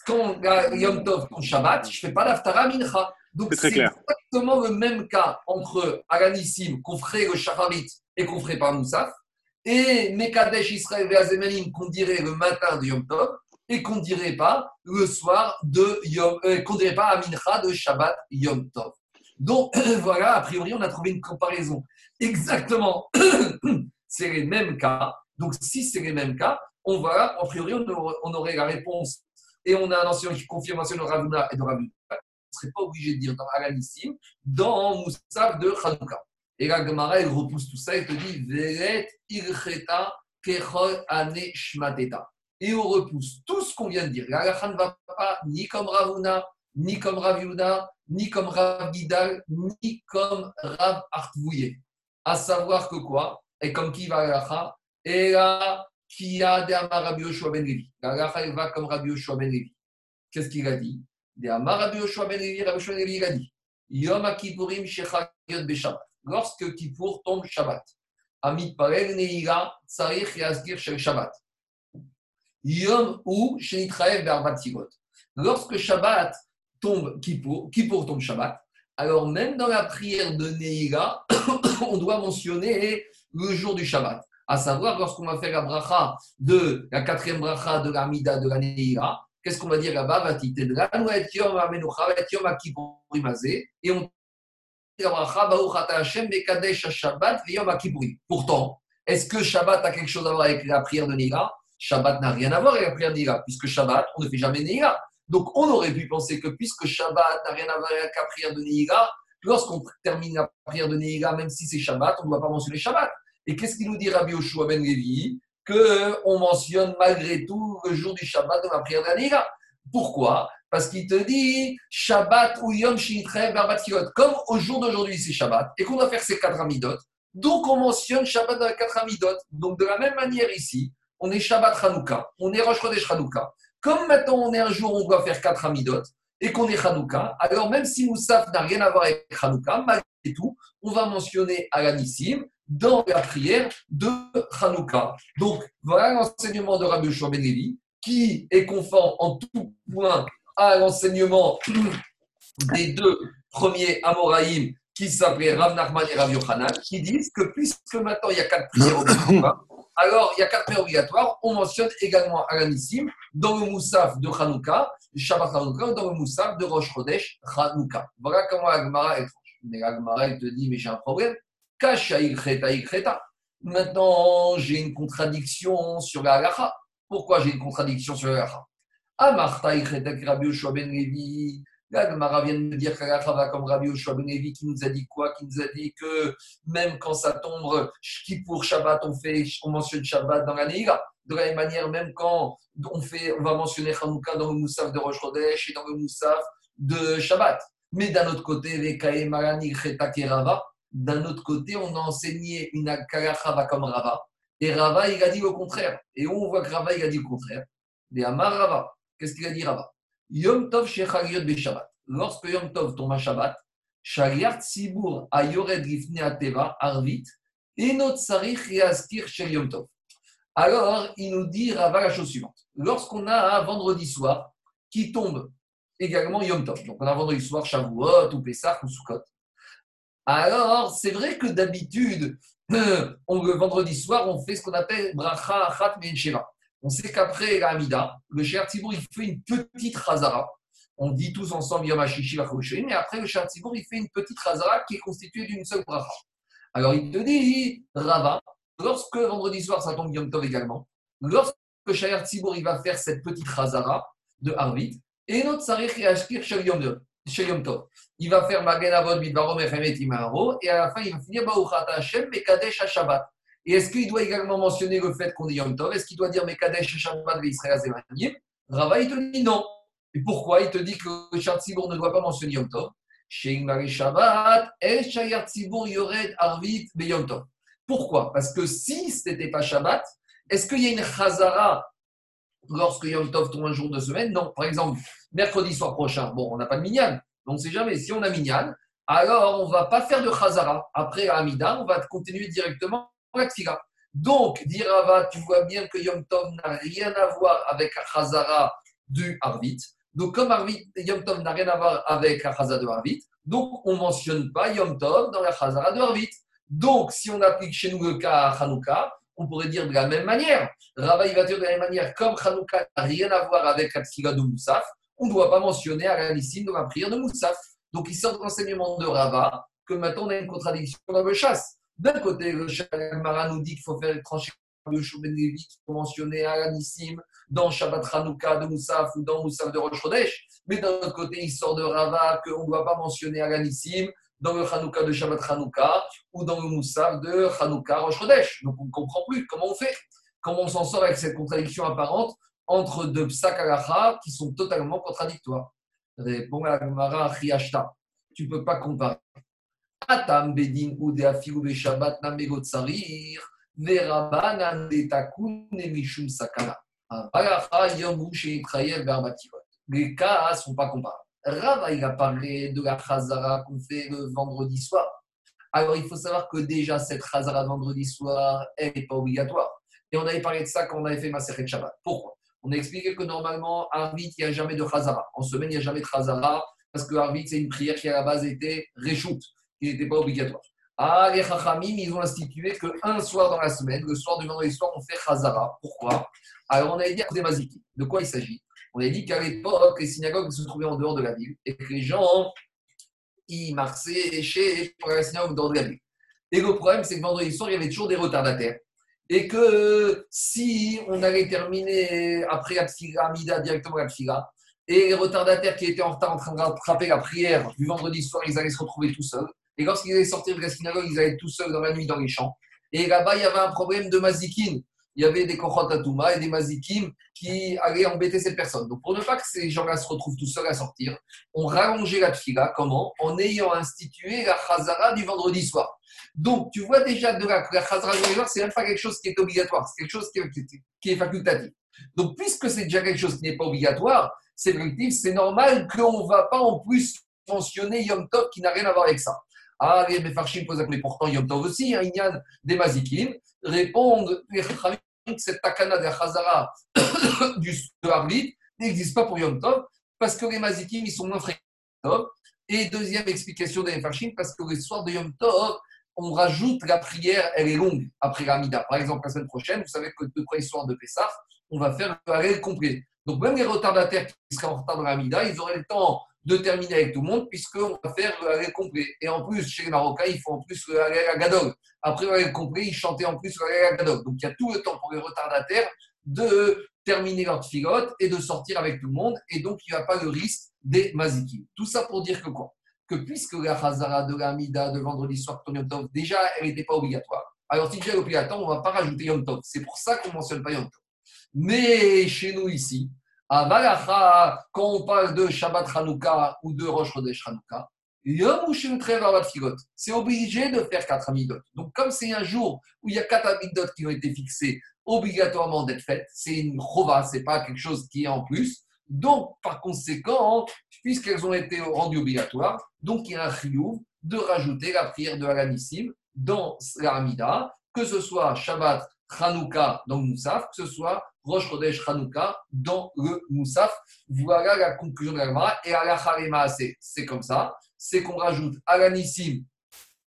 quand Yom Tov, quand Shabbat, je ne fais pas l'Aftara Mincha. Donc, C'est clair. exactement le même cas entre Alanissim, qu'on ferait le Shacharit et qu'on ferait par Moussaf, et Mekadesh Israël et qu'on dirait le matin de Yom Tov, et qu'on dirait pas le soir de Yom, euh, qu'on dirait pas à Mincha de Shabbat Yom Tov. Donc, voilà, a priori, on a trouvé une comparaison. Exactement, c'est les mêmes cas. Donc, si c'est les mêmes cas, on va, a priori, on aurait la réponse. Et on a un ancien qui confirme de Ravuna et de Ravuna. On ne serait pas obligé de dire dans Alanissim, dans Moussaf de Hanouka. Et la Gemara, elle repousse tout ça et te dit Veret ilcheta kechol ane shmateta. Et on repousse tout ce qu'on vient de dire. La ne va pas ni comme Ravuna, ni comme Rav ni comme Rav ni comme Rav Artvouye. À savoir que quoi? Et comme qui va la Et là, qui a de Amar Rabbi Yoshua ben Levi. La va comme Rabbi Yoshua ben Levi. Qu'est-ce qu'il a dit? De Amar Rabbi Yoshua ben Levi, Rabbi Yoshua ben Levi, il a dit Yom HaKippurim Shechayot Beshabbat. Lorsque Kippour tombe Shabbat. Amit Parel Neila Tsarich Yazgir Shel Shabbat. Yom ou Shenitraev Be'arbat Sigot. Lorsque Shabbat tombe Kippour, Kippour tombe Shabbat, alors même dans la prière de Neila, on doit mentionner le jour du Shabbat. À savoir, lorsqu'on va faire la bracha de la quatrième bracha de la Mida de la Neila, qu'est-ce qu'on va dire là-bas? Et on bracha, Baruch Ata Hashem, HaKippurim. Pourtant, est-ce que Shabbat a quelque chose à voir avec la prière de Neila Shabbat n'a rien à voir avec la prière de Neila, puisque Shabbat, on ne fait jamais Neila. Donc, on aurait pu penser que puisque Shabbat n'a rien à voir avec la prière de Neila, lorsqu'on termine la prière de Neila, même si c'est Shabbat, on ne doit pas mentionner Shabbat. Et qu'est-ce qu'il nous dit Rabbi Yoshua ben Levi? Qu'on mentionne malgré tout le jour du Shabbat de la prière de. Pourquoi? Parce qu'il te dit Shabbat ou Yom. Comme au jour d'aujourd'hui, c'est Shabbat, et qu'on doit faire ces quatre amidot, donc on mentionne Shabbat dans les quatre amidot. Donc, de la même manière ici, on est Shabbat Hanouka, on est Rosh Chodesh Hanouka. Comme maintenant on est un jour où on doit faire quatre amidot et qu'on est Hanouka, alors même si Moussaf n'a rien à voir avec Hanouka, malgré tout, on va mentionner Alanissim dans la prière de Hanouka. Donc voilà l'enseignement de Rabbi ben Levi, qui est conforme en tout point à l'enseignement des deux premiers Amoraïm qui s'appelaient Rav Nachman et Rav Yochanan, qui disent que puisque maintenant il y a quatre prières obligatoires, alors il y a quatre prières obligatoires, on mentionne également Alanissim dans le Moussaf de Hanouka, Shabbat Hanouka, ou dans le Moussaf de Rosh Chodesh Hanouka. Voilà comment la Gemara est. Mais la Gemara, elle te dit, mais j'ai un problème. Maintenant, j'ai une contradiction sur la halacha. Pourquoi j'ai une contradiction sur la halacha? Amarta ilcheta Rabbi Yoshua ben Levi. La Gemara vient de me dire qu'Alacha va comme Rabbi Yoshua ben qui nous a dit quoi? Qui nous a dit que même quand ça tombe, pour Shabbat, on, fait, on mentionne Shabbat dans la Neila. De la même manière, même quand on, fait, on va mentionner Hanouka dans le Moussaf de Rosh et dans le Moussaf de Shabbat. Mais d'un autre côté, les Kae Marani Cheta Rava, d'un autre côté, on a enseigné une Kalacha comme Rava. Et Rava, il a dit le contraire. Et on voit que Rava, il a dit le contraire. Mais Amar Rava, qu'est-ce qu'il a dit Rava? Yom Tov Shechaliot Be Shabbat. Lorsque Yom Tov tombe à Shabbat, Shaliart Sibur Ayored Lifne Ateva Arvit, et notre Sarich Yaskir Shel Yom Tov. Alors, il nous dit Rava la chose suivante. Lorsqu'on a un vendredi soir qui tombe également Yom Tov, donc on a un vendredi soir Shavuot ou Pessah ou Sukkot, alors c'est vrai que d'habitude, on, le vendredi soir, on fait ce qu'on appelle Bracha Achat Sheva. On sait qu'après la Hamida, le Cher Tzibour, il fait une petite Chazara. On dit tous ensemble Yom mais après le Cher Tzibour, il fait une petite Chazara qui est constituée d'une seule Bracha. Alors il te dit, Rava, lorsque vendredi soir ça tombe Yom Tov également, lorsque Shayar Tzibour il va faire cette petite Chazara de Harvit, et notre Sarich et Ashkir Shel Yom Tov, il va faire Magen Bidvarom Echemet Imaro, et à la fin il va finir Baruchat Hashem Mekadesh HaShabbat. Et est-ce qu'il doit également mentionner le fait qu'on est Yom Tov? Est-ce qu'il doit dire Mekadesh HaShabbat Israël Zemanim Rava il te dit non. Et pourquoi? Il te dit que le Shayar Tzibour ne doit pas mentionner Yom Tov Shabbat, Tzibour Yored Arvit Tov. Pourquoi? Parce que si ce n'était pas Shabbat, est-ce qu'il y a une Chazara lorsque Yom Tov tombe un jour de semaine? Non. Par exemple, mercredi soir prochain, bon, on n'a pas de Minyan, on ne sait jamais. Si on a Minyan, alors on ne va pas faire de Chazara. Après Amida, on va continuer directement la tfila. Donc, dit Rava, tu vois bien que Yom Tov n'a rien à voir avec la Chazara du Arvit. Donc, comme Arvit, Yom Tov n'a rien à voir avec la Chazara de Arvit, donc on ne mentionne pas Yom Tov dans la Chazara de Arvit. Donc, si on applique chez nous le cas à Hanouka, on pourrait dire de la même manière. Rava, il va dire de la même manière, comme Hanouka n'a rien à voir avec la tfila de Moussaf, on ne doit pas mentionner à l'Anissim dans la prière de Moussaf. Donc, il sort de l'enseignement de Rava que maintenant on a une contradiction dans le chasse. D'un côté, le Mara nous dit qu'il faut faire trancher le Shouben Lévi qu'il faut mentionner à dans Shabbat Hanouka de Moussaf ou dans Moussaf de Rosh Chodesh. Mais d'un autre côté, il sort de Rava qu'on ne doit pas mentionner à dans le Hanouka de Shabbat Hanouka ou dans le Moussaf de Hanouka Rosh Chodesh. Donc on ne comprend plus comment on fait. Comment on s'en sort avec cette contradiction apparente entre deux psak qui sont totalement contradictoires. Répond la Gemara. Tu ne peux pas comparer. Atam bedin ou de Shabbat. Les cas ne sont pas comparables. Rava, il a parlé de la chazara qu'on fait le vendredi soir. Alors, il faut savoir que déjà, cette chazara vendredi soir, elle n'est pas obligatoire. Et on avait parlé de ça quand on avait fait ma Shabbat. Pourquoi? On a expliqué que normalement, Arvit, il n'y a jamais de chazara. En semaine, il n'y a jamais de chazara parce que Arvit, c'est une prière qui à la base était réchoute, qui n'était pas obligatoire. Ah, les Chachamim, ils ont institué qu'un soir dans la semaine, le soir du vendredi soir, on fait chazara. Pourquoi? Alors, on avait dit à Maziki. De quoi il s'agit? On a dit qu'à l'époque, les synagogues se trouvaient en dehors de la ville et que les gens, ils marchaient chez la synagogue de la ville. Et le problème, c'est que vendredi soir, il y avait toujours des retardataires et que si on allait terminer après la Mida directement la Tfila, et les retardataires qui étaient en retard en train de rattraper la prière du vendredi soir, ils allaient se retrouver tout seuls. Et lorsqu'ils allaient sortir de la synagogue, ils allaient tout seuls dans la nuit dans les champs. Et là-bas, il y avait un problème de mazikin. Il y avait des kochot et des mazikim qui allaient embêter ces personnes. Donc, pour ne pas que ces gens-là se retrouvent tout seuls à sortir, on rallongeait la tfila. Comment? En ayant institué la chazara du vendredi soir. Donc, tu vois déjà de la, la chazara du vendredi soir, c'est même pas quelque chose qui est obligatoire, c'est quelque chose qui est, facultatif. Donc, puisque c'est déjà quelque chose qui n'est pas obligatoire, c'est effectif, c'est normal qu'on ne va pas en plus mentionner Yom Tov qui n'a rien à voir avec ça. Ah, les Mefarshim posent mais pourtant Yom Tov aussi, hein, a des Mazikim, répondent les cette takana de la Chazara du, de n'existe pas pour Yom Tov parce que les Mazikim, ils sont moins fréquents. Et deuxième explication des Mefarshim, parce que le soir de Yom Tov, on rajoute la prière, elle est longue après la Mida. Par exemple, la semaine prochaine, vous savez que le premier soir de Pessah, on va faire le complet. Donc même les retardataires qui seraient en retard dans la Mida, ils auraient le temps de terminer avec tout le monde, puisqu'on va faire le Halel complet. Et en plus, chez les Marocains, ils font en plus le à Gadol. Après le complet, ils chantaient en plus le Halel à Gadol. Donc il y a tout le temps pour les retardataires de terminer leur filote et de sortir avec tout le monde. Et donc il n'y a pas le risque des mazikim. Tout ça pour dire que quoi? Que puisque la Hazara de la Mida de vendredi soir, Yom Tov, déjà, elle n'était pas obligatoire. Alors si elle est obligatoire, on ne va pas rajouter Yom Tov. C'est pour ça qu'on ne mentionne pas Yom Tov. Mais chez nous ici, à Valacha, quand on parle de Shabbat Hanouka ou de Rosh Chodesh Hanouka, c'est obligé de faire quatre amidot. Donc, comme c'est un jour où il y a quatre amidot qui ont été fixés, obligatoirement d'être faites, c'est une chova, c'est pas quelque chose qui est en plus. Donc, par conséquent, puisqu'elles ont été rendues obligatoires, donc il y a un chiyuv de rajouter la prière de Alanissim dans la Amida, que ce soit Shabbat Hanouka dans le Moussaf, que ce soit Rosh Chodesh Hanouka dans le Moussaf. Voilà la conclusion de la Et à la c'est comme ça c'est qu'on rajoute Alanissim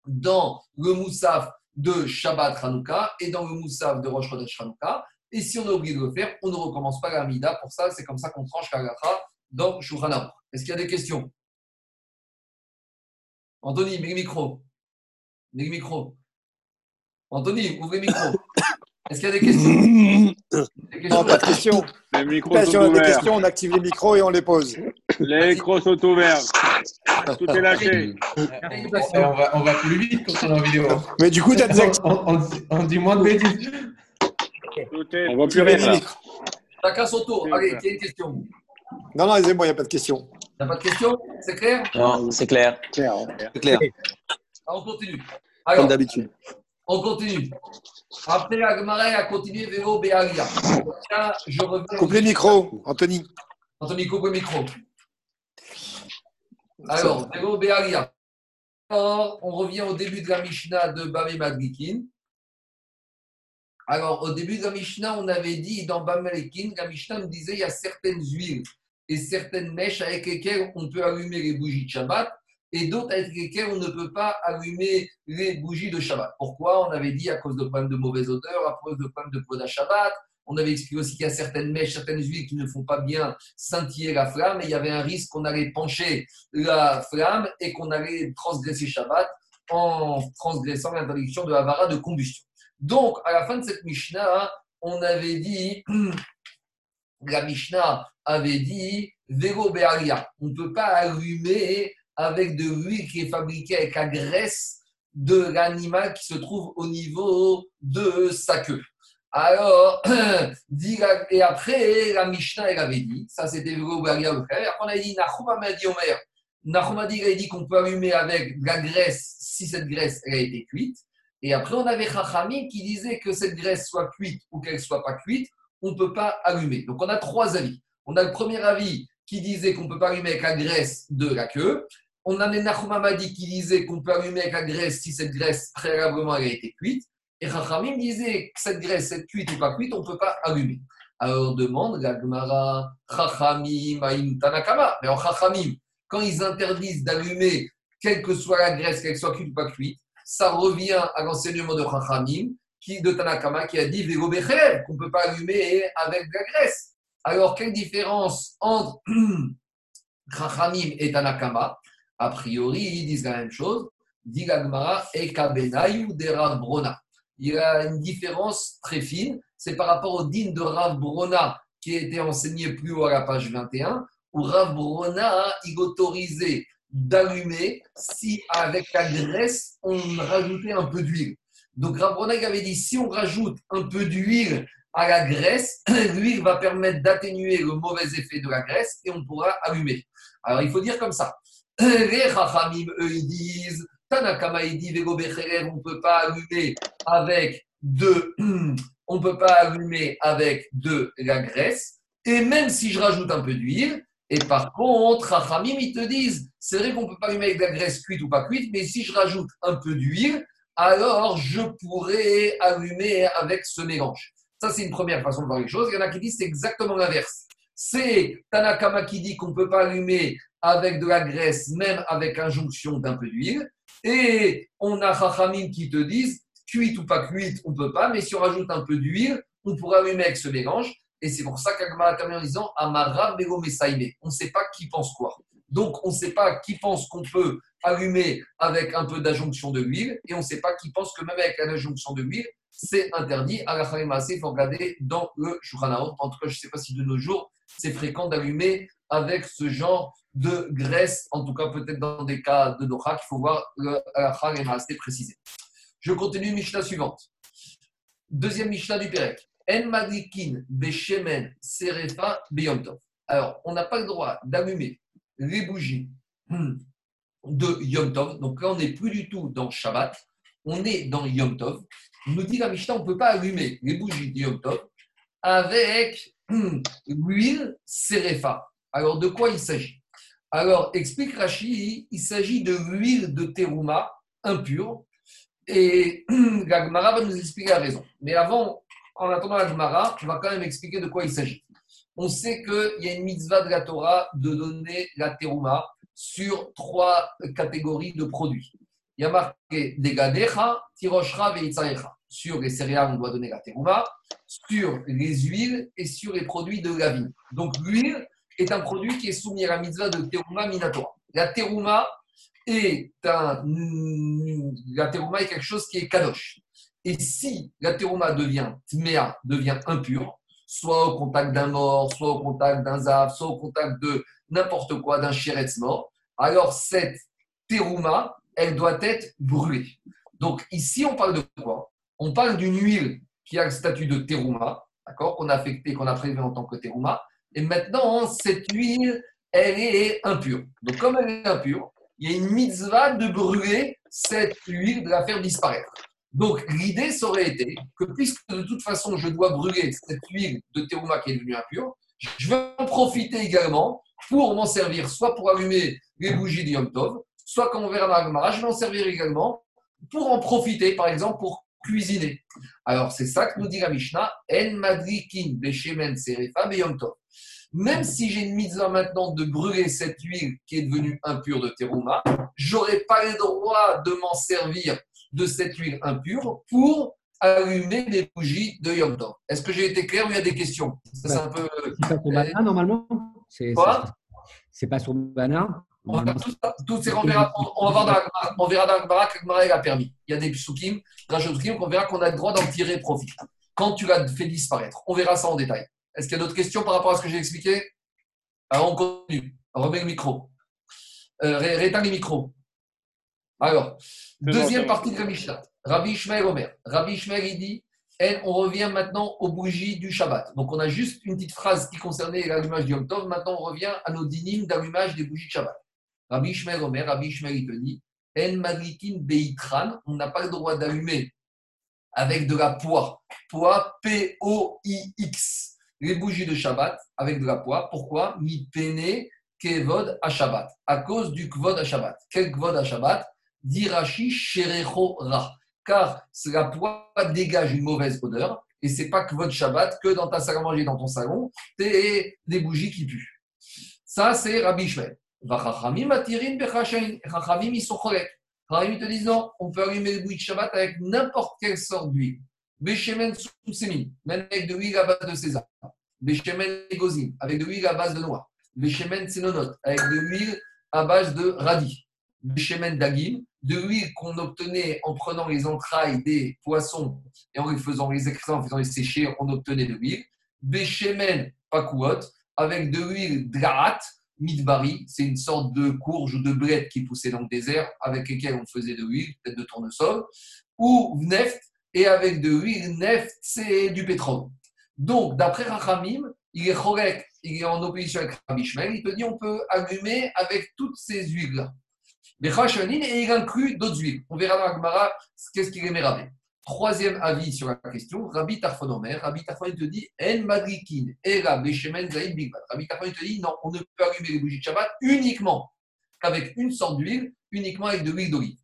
dans le Moussaf de Shabbat Hanouka et dans le Moussaf de Rosh Chodesh Hanouka. Et si on a oublié de le faire, on ne recommence pas la Mida. Pour ça, c'est comme ça qu'on tranche la dans Shulchan Est-ce qu'il y a des questions? Anthony, mets le micro. Mets le micro. Anthony, ouvrez le micro. Est-ce qu'il y a des questions, Non, pas de questions. Les micros si sont on a des ouverts. questions, on active les micros et on les pose. Les micros sont ouverts. Tout est lâché. On, va, on va plus vite quand on est en vidéo. Mais du coup, tu as des on, on, on dit moins de bêtises. Est... On voit plus rien là. Chacun son tour. Allez, qui a une question Non, non, c'est bon, il n'y a pas de questions. Il n'y a pas de question? C'est clair? Non, c'est clair. Clair, hein. C'est clair. Ah, On continue. Comme d'habitude. on continue. Après, la Gemara a continué Vélo Béalia. Je reviens. Coupe les micros, Anthony. Anthony, coupe le micro. Alors, Vélo Béalia. Alors, on revient au début de la Mishnah de Bamé Madrikin. Alors, au début de la Mishnah, on avait dit dans Bamelekin, la Mishnah disait il y a certaines huiles et certaines mèches avec lesquelles on peut allumer les bougies de Shabbat et d'autres avec lesquelles on ne peut pas allumer les bougies de Shabbat. Pourquoi? On avait dit à cause de problèmes de mauvaise odeur, à cause de problèmes de Poda Shabbat. On avait expliqué aussi qu'il y a certaines mèches, certaines huiles qui ne font pas bien scintiller la flamme et il y avait un risque qu'on allait pencher la flamme et qu'on allait transgresser Shabbat en transgressant l'interdiction de Havara de combustion. Donc, à la fin de cette Mishnah, on avait dit, la Mishnah avait dit, Vélo Be'aria. On ne peut pas allumer avec de l'huile qui est fabriquée avec la graisse de l'animal qui se trouve au niveau de sa queue. Alors, et après, la Mishnah, elle avait dit, ça c'était Vélo Be'aria on a dit, Nahum a dit Omer, Nahum a dit qu'on peut allumer avec de la graisse si cette graisse a été cuite. Et après, on avait Chachamim qui disait que cette graisse soit cuite ou qu'elle soit pas cuite, on ne peut pas allumer. Donc, on a trois avis. On a le premier avis qui disait qu'on ne peut pas allumer avec la graisse de la queue. On a les Mamadi qui disait qu'on peut allumer avec la graisse si cette graisse préalablement a été cuite. Et Chachamim disait que cette graisse, est cuite ou pas cuite, on ne peut pas allumer. Alors, demande la Gemara, Chachamim, Tanakama. Mais en Chachamim, quand ils interdisent d'allumer, quelle que soit la graisse, qu'elle soit cuite ou pas cuite, ça revient à l'enseignement de Chachamim, qui, de Tanakama, qui a dit qu'on ne peut pas allumer avec de la graisse. Alors, quelle différence entre Chachamim et Tanakama? A priori, ils disent la même chose. Dit et Kabenayu de Brona. Il y a une différence très fine. C'est par rapport au din de Rav Brona qui a été enseigné plus haut à la page 21, où Rav Brona, il autorisait d'allumer si avec la graisse on rajoutait un peu d'huile. Donc Rabronag avait dit si on rajoute un peu d'huile à la graisse, l'huile va permettre d'atténuer le mauvais effet de la graisse et on pourra allumer. Alors il faut dire comme ça. Les Chachamim, eux, ils disent Tanakama, dit on ne peut pas allumer avec de, on peut pas allumer avec de la graisse. Et même si je rajoute un peu d'huile, et par contre, Rachamim, ils te disent, c'est vrai qu'on ne peut pas allumer avec de la graisse cuite ou pas cuite, mais si je rajoute un peu d'huile, alors je pourrais allumer avec ce mélange. Ça, c'est une première façon de voir les choses. Il y en a qui disent c'est exactement l'inverse. C'est Tanakama qui dit qu'on ne peut pas allumer avec de la graisse, même avec injonction d'un peu d'huile. Et on a Chachamim qui te disent cuite ou pas cuite, on ne peut pas, mais si on rajoute un peu d'huile, on pourrait allumer avec ce mélange. Et c'est pour ça qu'Agma a terminé en disant Amara On ne sait pas qui pense quoi. Donc, on ne sait pas qui pense qu'on peut allumer avec un peu d'adjonction de huile et on ne sait pas qui pense que même avec l'adjonction de huile, c'est interdit. À la il faut regarder dans le Shulchan En tout cas, je ne sais pas si de nos jours, c'est fréquent d'allumer avec ce genre de graisse, en tout cas peut-être dans des cas de Doha, qu'il faut voir le assez précisé. Je continue Mishnah suivante. Deuxième Mishnah du Pérec. En madikin beshemen serefa beyomtov. Alors, on n'a pas le droit d'allumer les bougies hmm, de Yom Tov. Donc là, on n'est plus du tout dans Shabbat, on est dans Yom Tov. Nous dit la Mishnah, on ne peut pas allumer les bougies de Yom Tov avec hmm, l'huile Serefa. Alors, de quoi il s'agit? Alors, explique Rashi, il s'agit de l'huile de terouma impure. Et la Gemara va nous expliquer la raison. Mais avant, en attendant la Gemara, on va quand même expliquer de quoi il s'agit. On sait qu'il y a une mitzvah de la Torah de donner la terouma sur trois catégories de produits. Il y a marqué Degadecha, Tiroshra, Veitzarecha. Sur les céréales, on doit donner la terouma. Sur les huiles et sur les produits de la vigne. Donc l'huile est un produit qui est soumis à la mitzvah de terouma minatora. La terouma est un, la terouma est quelque chose qui est kadosh. Et si la terouma devient tmea, devient impure, soit au contact d'un mort, soit au contact d'un zav, soit au contact de n'importe quoi, d'un chiretz mort, alors cette terouma, elle doit être brûlée. Donc ici, on parle de quoi? On parle d'une huile qui a le statut de terouma, d'accord, qu'on a affecté, qu'on a prévu en tant que terouma. Et maintenant, cette huile, elle est impure. Donc comme elle est impure, il y a une mitzvah de brûler cette huile, de la faire disparaître. Donc, l'idée, ça aurait été que, puisque de toute façon, je dois brûler cette huile de terouma qui est devenue impure, je vais en profiter également pour m'en servir, soit pour allumer les bougies Yom Tov, soit comme on verra dans la je vais en servir également pour en profiter, par exemple, pour cuisiner. Alors, c'est ça que nous dit la Mishnah En madrikin beshemen serefa beyom tov. Même si j'ai une mitzvah maintenant de brûler cette huile qui est devenue impure de terouma, j'aurais pas le droit de m'en servir de cette huile impure pour allumer des bougies de Yom Tov. Est-ce que j'ai été clair ou il y a des questions? C'est un peu... Pas sur Bana, normalement C'est Quoi? c'est- pas sur Bana On, va tout tout on verra, on, on va dans on verra Gemara que a permis. Il y a des psukim, qu'on verra qu'on a le droit d'en tirer profit. Quand tu l'as fait disparaître. On verra ça en détail. Est-ce qu'il y a d'autres questions par rapport à ce que j'ai expliqué? Alors, on continue. On remet le micro. Euh, ré- les micros. Alors, deuxième partie de la Mishnah. Rabbi Ishmael Omer. Rabbi Ishmael, il dit on revient maintenant aux bougies du Shabbat. Donc, on a juste une petite phrase qui concernait l'allumage du Yom Tov. Maintenant, on revient à nos dynimes d'allumage des bougies de Shabbat. Rabbi Ishmael Omer, Rabbi Ishmael, il te dit En Beitran, on n'a pas le droit d'allumer avec de la poix. Poix, P-O-I-X. Les bougies de Shabbat avec de la poix. Pourquoi? Mi pene kevod à Shabbat. À cause du kvod à Shabbat. Quel kvod à Shabbat? Dirachi sherecho ra. Car la poix dégage une mauvaise odeur. Et c'est pas kvod Shabbat que dans ta salle à manger, dans ton salon, t'es des bougies qui puent. Ça, c'est Rabbi Ishmael. Vachachamim ils sont te disent non, on peut allumer les bougies de Shabbat avec n'importe quelle sorte d'huile. Béchemen soussémin, même avec de l'huile à base de sésame. Béchemen égozim, avec de l'huile à base de noix. Béchemen sénonote, avec de l'huile à base de radis. Béchemen dagim, de l'huile qu'on obtenait en prenant les entrailles des poissons et en les faisant les en faisant les sécher, on obtenait de l'huile. Béchemen pakouot, avec de l'huile draat, midbari, c'est une sorte de courge ou de blette qui poussait dans le désert, avec lesquelles on faisait de l'huile, peut-être de tournesol, ou neft, et avec de l'huile neft, c'est du pétrole. Donc, d'après Rachamim, il est il est en opposition avec Rabbi il te dit on peut allumer avec toutes ces huiles-là. Et il inclut d'autres huiles. On verra dans la Gemara qu'est-ce qu'il est méravé. Troisième avis sur la question, Rabbi Tarfon Omer, Rabbi Tarfon il te dit En madrikin, Era, Beshemen, Zaïd, Bigbat. Rabbi Tarfon il te dit non, on ne peut allumer les bougies de Shabbat uniquement avec une sorte d'huile, uniquement avec de l'huile d'olive.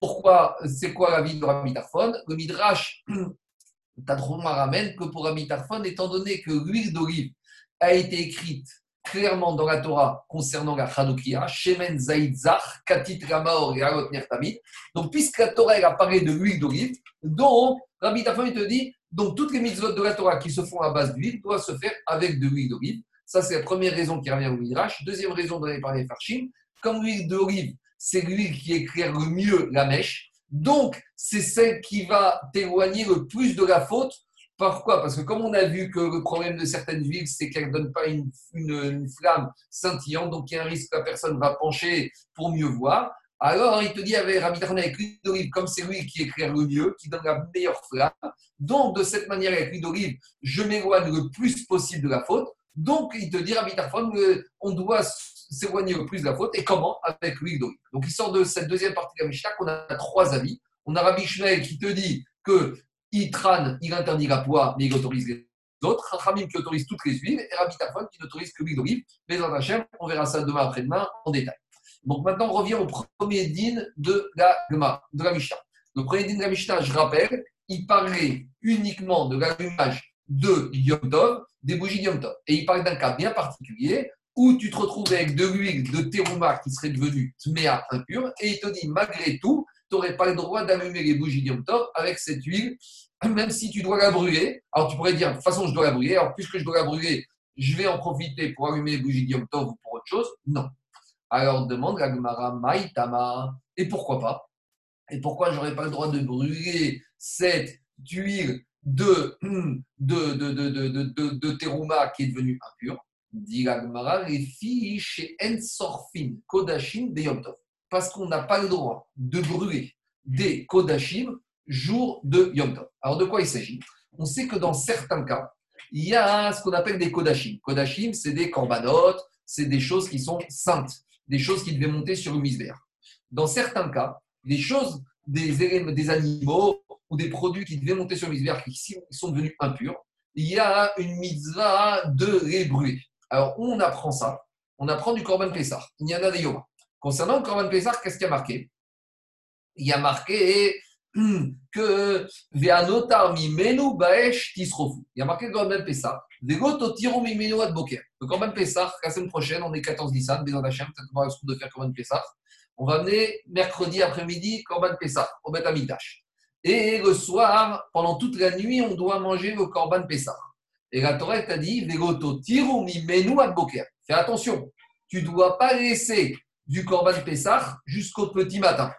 Pourquoi C'est quoi l'avis de Rabbi Tarfon Le Midrash Tadroma ramène que pour Rabbi Tarfon, étant donné que l'huile d'olive a été écrite clairement dans la Torah concernant la Chanoukia, Shemen Zaïd Zach, Katit Ramaor et Alot Nertamid. Donc, puisque la Torah elle a parlé de l'huile d'olive, donc Rabbi Tarfon il te dit donc toutes les mitzvot de la Torah qui se font à base d'huile doivent se faire avec de l'huile d'olive. Ça, c'est la première raison qui revient au Midrash. Deuxième raison on avait parlé Farshim, comme l'huile d'olive, c'est l'huile qui éclaire le mieux la mèche. Donc, c'est celle qui va t'éloigner le plus de la faute. Pourquoi? Parce que comme on a vu que le problème de certaines huiles, c'est qu'elles ne donnent pas une, flamme scintillante, donc il y a un risque que la personne va pencher pour mieux voir. Alors, il te dit avec Rabbi avec l'huile comme c'est l'huile qui éclaire le mieux, qui donne la meilleure flamme, donc de cette manière, avec l'huile je m'éloigne le plus possible de la faute. Donc, il te dit, Rabbi on doit s'éloigner le plus de la faute. Et comment? Avec l'huile. Donc, il sort de cette deuxième partie de la Mishnah qu'on a trois avis. On a Rabbi Shmuel qui te dit que Itran, il interdit la poix, mais il autorise les autres. Rachamim qui autorise toutes les huiles. Et Rabbi qui n'autorise que l'huile d'olive. Mais dans Hachem, on verra ça demain après-demain en détail. Donc, maintenant, on revient au premier din de la de la Mishnah. Le premier din de la Mishnah, je rappelle, il parlait uniquement de l'allumage de Yom Tov, des bougies de Yom Tov. Et il parle d'un cas bien particulier où tu te retrouves avec de l'huile de terouma qui serait devenue tméa impure, et il te dit, malgré tout, tu n'aurais pas le droit d'allumer les bougies de Yom Tov avec cette huile, même si tu dois la brûler. Alors tu pourrais dire, de toute façon, je dois la brûler, alors puisque je dois la brûler, je vais en profiter pour allumer les bougies Yom Tov ou pour autre chose. Non. Alors demande la Gemara, Maïtama, et pourquoi pas? Et pourquoi j'aurais pas le droit de brûler cette huile de, de, de, de, de, de, de- qui est devenue impure? Dit la Gemara, les filles chez Ensorfin, Kodashim, de Yom Tov. Parce qu'on n'a pas le droit de brûler des Kodashim jour de Yom Tov. Alors de quoi il s'agit? On sait que dans certains cas, il y a ce qu'on appelle des Kodashim. Kodashim, c'est des corbanotes, c'est des choses qui sont saintes, des choses qui devaient monter sur le misbère. Dans certains cas, des choses, des, animaux ou des produits qui devaient monter sur le misbère qui sont devenus impurs, il y a une mitzvah de les brûler. Alors, on apprend ça On apprend du Korban Pessah. Il y en a des Yoma. Concernant le Korban Pessah, qu'est-ce qu'il y a marqué? Il y a marqué que Veanotar mimenu baesh tisrofu. Il y a marqué le Corban Pessah. Boker. Le Corban Pessah, la semaine prochaine, on est 14 Nissan, Bézant Hachem, peut-être qu'on va se de faire Corban Pessah. On va amener mercredi après-midi Corban Pessah au. Et le soir, pendant toute la nuit, on doit manger le Corban Pessah. Et la Torah t'a dit Vegoto tiru mimenu ad boker. Fais attention, tu ne dois pas laisser du Corban Pessah jusqu'au petit matin.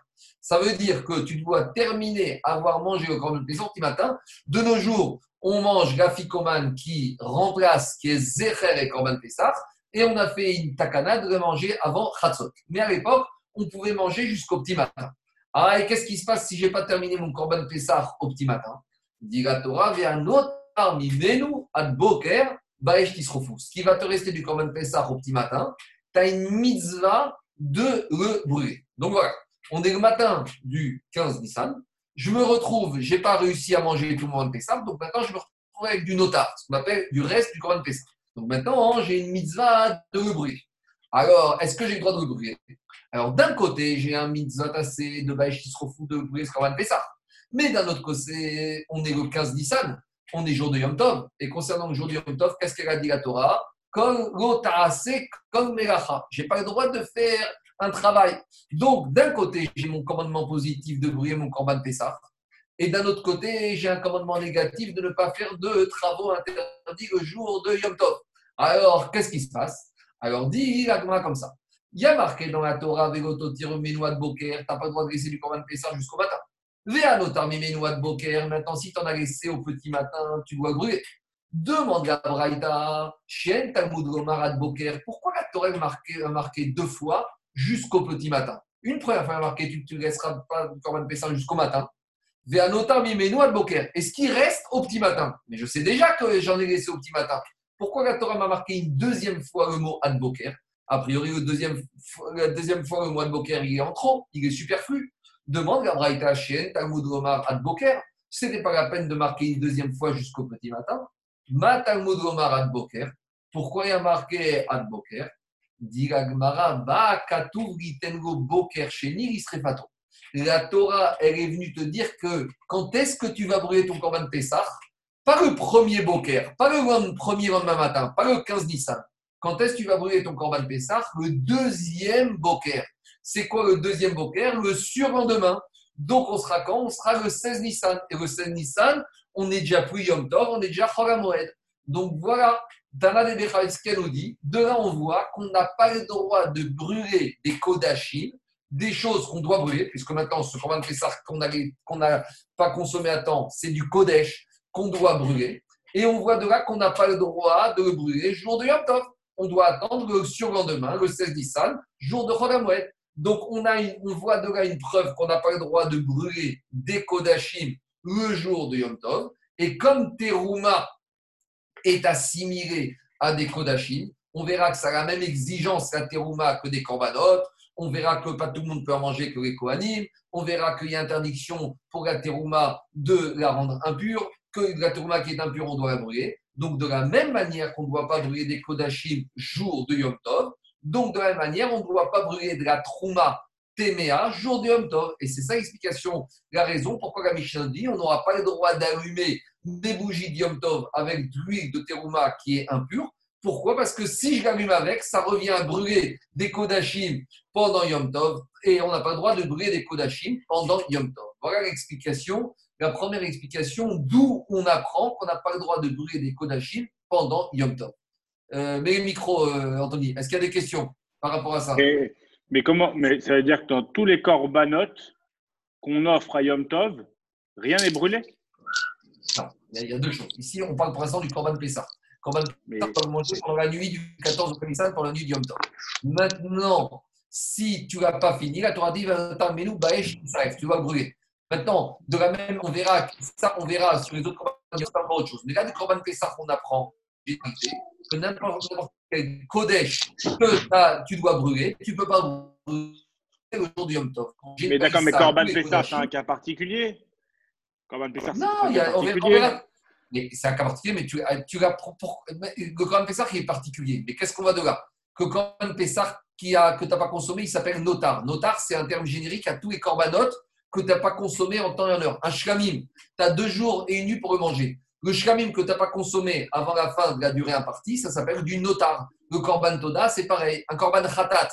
Ça veut dire que tu dois terminer avoir mangé le Corban Pessah au petit matin. De nos jours, on mange l'afikoman qui remplace, qui est Zecher et Corban Pessah, et on a fait une takana de le manger avant Chatzot. Mais à l'époque, on pouvait manger jusqu'au petit matin. Ah, et qu'est-ce qui se passe si je n'ai pas terminé mon Corban Pessah au petit matin? Dit la Torah, un autre parmi Menu ad Boker, Baesh. Ce qui va te rester du Corban Pessah au petit matin, tu as une mitzvah de le brûler. Donc voilà, on est le matin du 15 Nissan. Je me retrouve, je n'ai pas réussi à manger tout le monde Pessah, donc maintenant je me retrouve avec du notar, ce qu'on appelle du reste du Corban Pessah. Donc maintenant, j'ai une mitzvah de le brûler. Alors, est-ce que j'ai le droit de le Alors, d'un côté, j'ai un mitzvah tassé de Baesh qui se refout de brûler ce Corban Pessah. Mais d'un autre côté, on est le 15 Nissan, on est jour de Yom Tov. Et concernant le jour de Yom Tov, qu'est-ce qu'elle a dit la Torah? Comme comme Melacha. Je n'ai pas le droit de faire un travail. Donc, d'un côté, j'ai mon commandement positif de brûler mon corban Pessah. Et d'un autre côté, j'ai un commandement négatif de ne pas faire de travaux interdits le jour de Yom Tov. Alors, qu'est-ce qui se passe? Alors, dit la comme ça. Il y a marqué dans la Torah, Vegoto de Boker, tu n'as pas le droit de laisser du corban Pessah jusqu'au matin. Véanotar de Boker, maintenant, si tu en as laissé au petit matin, tu dois brûler. Demande à Braïta, Chien Talmud Gomarad Boker, pourquoi la Torah a a marqué deux fois jusqu'au petit matin Une première fois, marqué, tu ne laisseras pas le corban jusqu'au matin. Et ce qui reste au petit matin? Mais je sais déjà que j'en ai laissé au petit matin. Pourquoi la Torah m'a marqué une deuxième fois le mot ad Boker? A priori, la deuxième fois, le mot ad Boker, il est en trop, il est superflu. Demande à Braïta Chien Talmud Gomar ad Boker. Ce n'était pas la peine de marquer une deuxième fois jusqu'au petit matin. Ma Talmud Gomar ad Boker. Pourquoi il y a marqué ad Boker ba boker? La Torah, elle est venue te dire que quand est-ce que tu vas brûler ton corban Pessah? Pas le premier boker, pas le premier lendemain matin, pas le 15 Nissan. Quand est-ce que tu vas brûler ton corban Pessah? Le deuxième boker. C'est quoi le deuxième boker? Le surlendemain. Donc on sera quand? On sera le 16 Nissan. Et le 16 Nissan, on est déjà plus Yom Tov, on est déjà Choramoed. Donc voilà, Dana de nous dit, de là on voit qu'on n'a pas le droit de brûler des kodachim, des choses qu'on doit brûler, puisque maintenant ce Corban Pessah qu'on n'a pas consommé à temps, c'est du Kodesh qu'on doit brûler. Et on voit de là qu'on n'a pas le droit de le brûler jour de Yom Tov. On doit attendre le surlendemain, le 16 Nissan, jour de Cholamoued. Donc on, a on voit de là une preuve qu'on n'a pas le droit de brûler des Kodachim le jour de Yom Tov. Et comme Teruma est assimilé à des Kodachim. On verra que ça a la même exigence, la terouma, que des Korbanot. On verra que pas tout le monde peut en manger que les Kohanim. On verra qu'il y a interdiction pour la terouma de la rendre impure, que la terouma qui est impure, on doit la brûler. Donc, de la même manière qu'on ne doit pas brûler des Kodachim jour de Yom Tov, donc de la même manière, on ne doit pas brûler de la Trouma Téméa jour de Yom Tov. Et c'est ça l'explication, la raison pourquoi la Mishnah dit on n'aura pas le droit d'allumer des bougies de Yom Tov avec de l'huile de terouma qui est impure. Pourquoi? Parce que si je l'allume avec, ça revient à brûler des kodachim pendant Yom Tov et on n'a pas le droit de brûler des kodachim pendant Yom Tov. Voilà l'explication, la première explication d'où on apprend qu'on n'a pas le droit de brûler des kodachim pendant Yom Tov. Euh, mais micro, euh, Anthony, est-ce qu'il y a des questions par rapport à ça? Mais comment Mais ça veut dire que dans tous les corbanotes qu'on offre à Yom Tov, rien n'est brûlé? Il y a deux choses. Ici, on parle pour l'instant du Corban Pessah. Corban Pessah, on manger pendant la nuit du 14 au Pessah, pendant la nuit du Yom Tov. Maintenant, si tu n'as pas fini, la Torah dit nous Baesh, tu vas brûler. Maintenant, de la même, on verra, ça, on verra sur les autres Corban, pas autre chose. Mais là, du Corban Pessah, on apprend, que n'importe quel Kodesh que tu dois brûler, tu ne peux pas brûler le jour du Yom Tov. Mais d'accord, mais Corban Pessah, c'est un cas particulier Corban Non, il y a, on verra. Mais c'est un cas particulier, mais tu, tu l'as. Pour, le Corban Pessah qui est particulier. Mais qu'est-ce qu'on va de là? Que Corban Pessah qui a, que tu n'as pas consommé, il s'appelle notar. Notar, c'est un terme générique à tous les corbanotes que tu n'as pas consommé en temps et en heure. Un shlamim, tu as deux jours et une nuit pour le manger. Le shlamim que tu n'as pas consommé avant la fin de la durée impartie, ça s'appelle du notar. Le korban toda, c'est pareil. Un korban khatat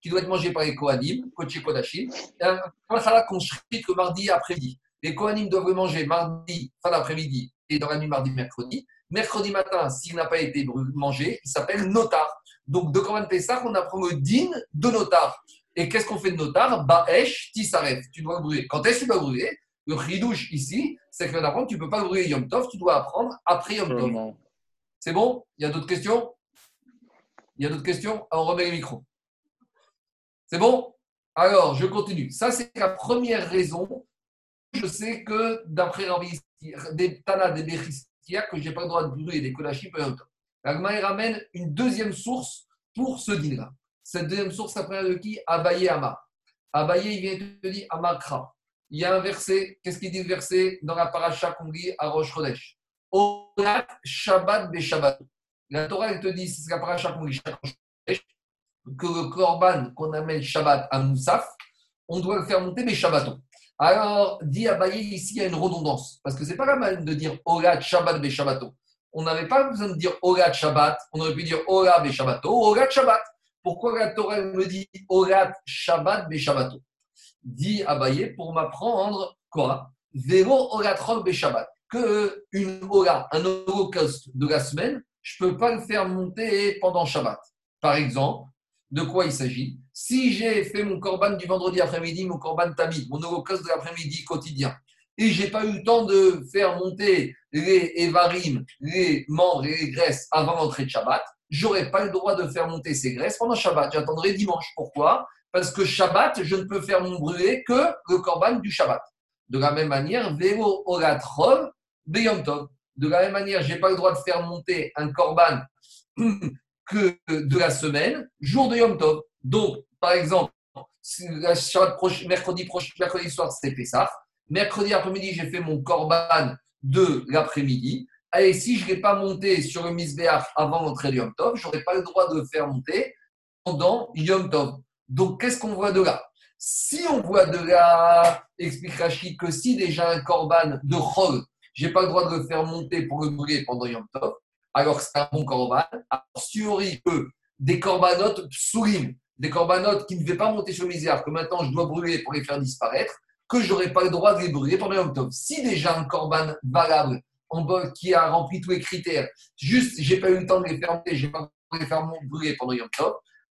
qui doit être mangé par les kohanim, koché kodashim, et un korban khatat qu'on le mardi après-midi. Les kohanim doivent manger mardi, fin d'après-midi, et dans la nuit mardi, mercredi. Mercredi matin, s'il n'a pas été mangé, il s'appelle notar. Donc, de Korban Pessah, on apprend le din de notar. Et qu'est-ce qu'on fait de notar? Ba'esh tisaref. Tu dois le brûler. Quand est-ce que tu dois le brûler? Le chidouche ici, c'est que d'apprendre, tu ne peux pas le brûler Yom Tov, tu dois apprendre après Yom Tov. C'est bon? Il y a d'autres questions? Il y a d'autres questions? Ah, On remet les micros. C'est bon? Alors, je continue. Ça, c'est la première raison. Je sais que d'après Rabbi des Tana, des Bechiskia, que je n'ai pas le droit de brûler des Kodachim pendant Yom Tov. L'Agma il ramène une deuxième source pour ce din-là. Cette deuxième source, ça provient de qui? Abaye Amar. Abaye, il vient te dire Amakra. Il y a un verset, qu'est-ce qu'il dit le verset dans la paracha qu'on lit à Rosh Chodesh? Orat Shabbat be Shabbat. La Torah, elle te dit, c'est la paracha qu'on Chodesh, que le korban qu'on amène Shabbat à Moussaf, on doit le faire monter mes Shabbatons. Alors, dit Abaye, ici, il y a une redondance. Parce que c'est pas la même de dire Orat Shabbat be Shabbaton. On n'avait pas besoin de dire Orat Shabbat, on aurait pu dire Orat be Shabbato, Orat Shabbat. Pourquoi la Torah me dit Orat Shabbat be Shabbato? Dit Abaye pour m'apprendre quoi? Véro Orat Rol be Shabbat. Que une Ora, un holocauste de la semaine, je ne peux pas le faire monter pendant Shabbat. Par exemple, de quoi il s'agit? Si j'ai fait mon korban du vendredi après-midi, mon korban tamid, mon holocauste de l'après-midi quotidien, et j'ai pas eu le temps de faire monter les évarim, les membres et les graisses avant l'entrée de Shabbat, j'aurais pas le droit de faire monter ces graisses pendant Shabbat. J'attendrai dimanche. Pourquoi? Parce que Shabbat, je ne peux faire mon brûler que le korban du Shabbat. De la même manière, vélo tov. De la même manière, j'ai pas le droit de faire monter un korban que de la semaine, jour de Yom Tov. Donc, par exemple, mercredi, proche- mercredi soir, c'était Pessah. Mercredi après-midi, j'ai fait mon korban de l'après-midi. Et si je ne pas monté sur le Misbéach avant l'entrée de Yom Tov, je n'aurais pas le droit de le faire monter pendant Yom Tov. Donc, qu'est-ce qu'on voit de là? Si on voit de là, explique Rachid, que si déjà un korban de Chol, je n'ai pas le droit de le faire monter pour le brûler pendant Yom Tov, alors c'est un bon korban, a fortiori que des corbanotes soulim, des corbanotes qui ne devaient pas monter sur Misbéach, que maintenant je dois brûler pour les faire disparaître, que je n'aurais pas le droit de les brûler pendant Tov. Si déjà un korban valable, qui a rempli tous les critères, juste j'ai pas eu le temps de les faire monter, j'ai pas eu le temps de les faire brûler pendant Yom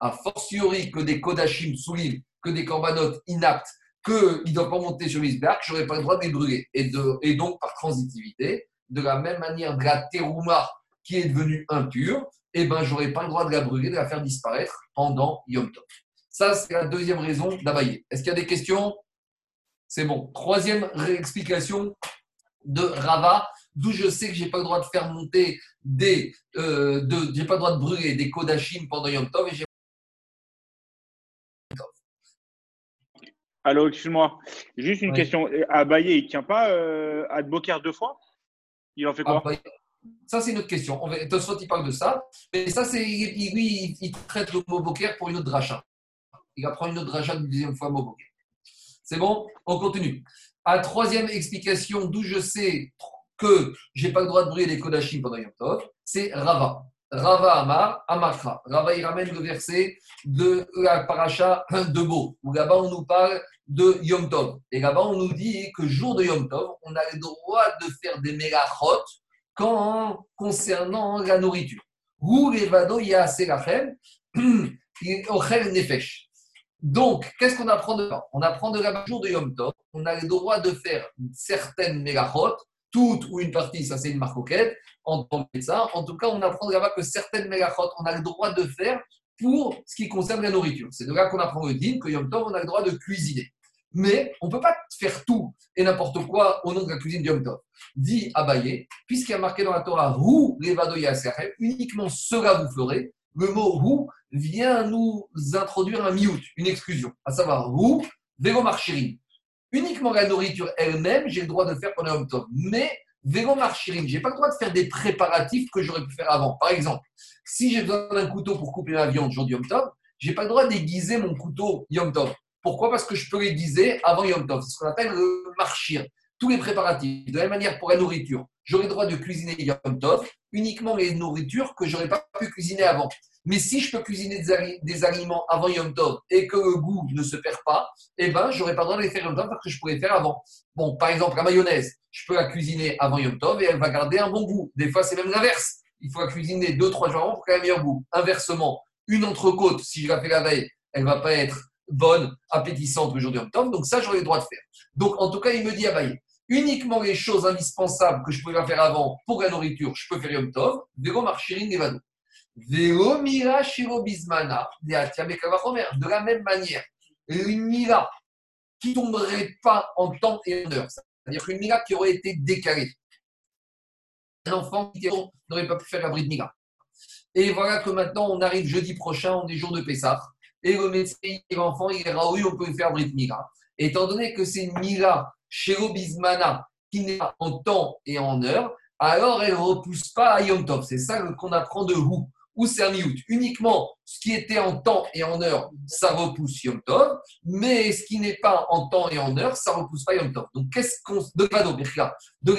a fortiori que des kodashim soulim, que des corbanotes inaptes, qu'ils ne doivent pas monter sur Misbéach, je n'aurais pas le droit de les brûler. Et donc, par transitivité, de la même manière de la terouma qui est devenue impure, eh ben, j'aurais pas le droit de la brûler, de la faire disparaître pendant Yom Tov. Ça, c'est la deuxième raison d'Abaye. Est-ce qu'il y a des questions? C'est bon. Troisième explication de Rava, d'où je sais que j'ai pas le droit de faire monter des, euh, de, j'ai pas le droit de brûler des kodashim pendant Yom Tov et j'ai Alors, excuse-moi, juste une Ouais. question. Abaye, il tient pas euh, Adboker deux fois? Il en fait quoi? Ça, c'est une autre question. On va- Tosfot, il parle de ça. Mais ça, c'est lui, il, traite le mot boker pour une autre dracha. Il apprend une autre dracha une deuxième fois mot boker. C'est bon? On continue. À troisième explication, d'où je sais que j'ai pas le droit de brûler les kodashim pendant Yom Tov, c'est Rava. Rava Amar, Amakra. Rava, il ramène le verset de la paracha de Beau, où là-bas, on nous parle de Yom Tov. Et là-bas, on nous dit que jour de Yom Tov, on a le droit de faire des mélachot quand, concernant la nourriture. Ou les vado nefesh. Donc, qu'est-ce qu'on apprend de là? On apprend de là jour de Yom Tov, on a le droit de faire certaines mélachot, toutes ou une partie, ça c'est une marcoquette, en tant que médecin. En tout cas, on apprend là-bas que certaines mélachot, on a le droit de faire pour ce qui concerne la nourriture. C'est de là qu'on apprend le din, que Yom Tov, on a le droit de cuisiner. Mais on ne peut pas faire tout et n'importe quoi au nom de la cuisine Yom Tov. Dit Abaye, puisqu'il y a marqué dans la Torah Rou levado uniquement cela vous ferez, le mot Rou vient nous introduire un miout, une exclusion, à savoir Rou vélo marchirim. Uniquement la nourriture elle-même, j'ai le droit de faire pendant Yom Tov. Mais vélo marchirim, je n'ai pas le droit de faire des préparatifs que j'aurais pu faire avant. Par exemple, si j'ai besoin d'un couteau pour couper ma viande jour du Yom Tov, je n'ai pas le droit d'aiguiser mon couteau Yom Tov. Pourquoi? Parce que je peux les guiser avant Yom Tov. C'est ce qu'on appelle le marchir. Tous les préparatifs. De la même manière pour la nourriture, j'aurai le droit de cuisiner Yom Tov uniquement les nourritures que j'aurais pas pu cuisiner avant. Mais si je peux cuisiner des, ali- des aliments avant Yom Tov et que le goût ne se perd pas, eh ben, j'aurais pas le droit de les faire Yom Tov parce que je pourrais les faire avant. Bon, par exemple, la mayonnaise, je peux la cuisiner avant Yom Tov et elle va garder un bon goût. Des fois, c'est même l'inverse. Il faut la cuisiner 2-3 jours avant pour qu'elle ait un meilleur goût. Inversement, une entrecôte, si je la fais la veille, elle va pas être bonne, appétissante le jour de Yom. Donc ça, j'aurais le droit de faire. Donc, en tout cas, il me dit, Abaye, uniquement les choses indispensables que je pouvais pas faire avant pour la nourriture, je peux faire Yom Tov, Vélo marchirin. Vélo mira shiro bismana. De la même manière, une mira qui tomberait pas en temps et en heure, c'est-à-dire une mira qui aurait été décalée. Un enfant qui n'aurait pas pu faire la bride mira. Et voilà que maintenant, on arrive jeudi prochain, on est jour de Pessah. Et le médecin, l'enfant, il est raoui, on peut faire Brit Mira. Étant donné que c'est une Mira chez Bismana qui n'est pas en temps et en heure, alors elle ne repousse pas à Yom Tov. C'est ça qu'on apprend de Hou. Ou c'est un miout. Uniquement ce qui était en temps et en heure, ça repousse Yom Tov, mais ce qui n'est pas en temps et en heure, ça repousse pas Yom Tov. Donc qu'est-ce qu'on. De Birka. De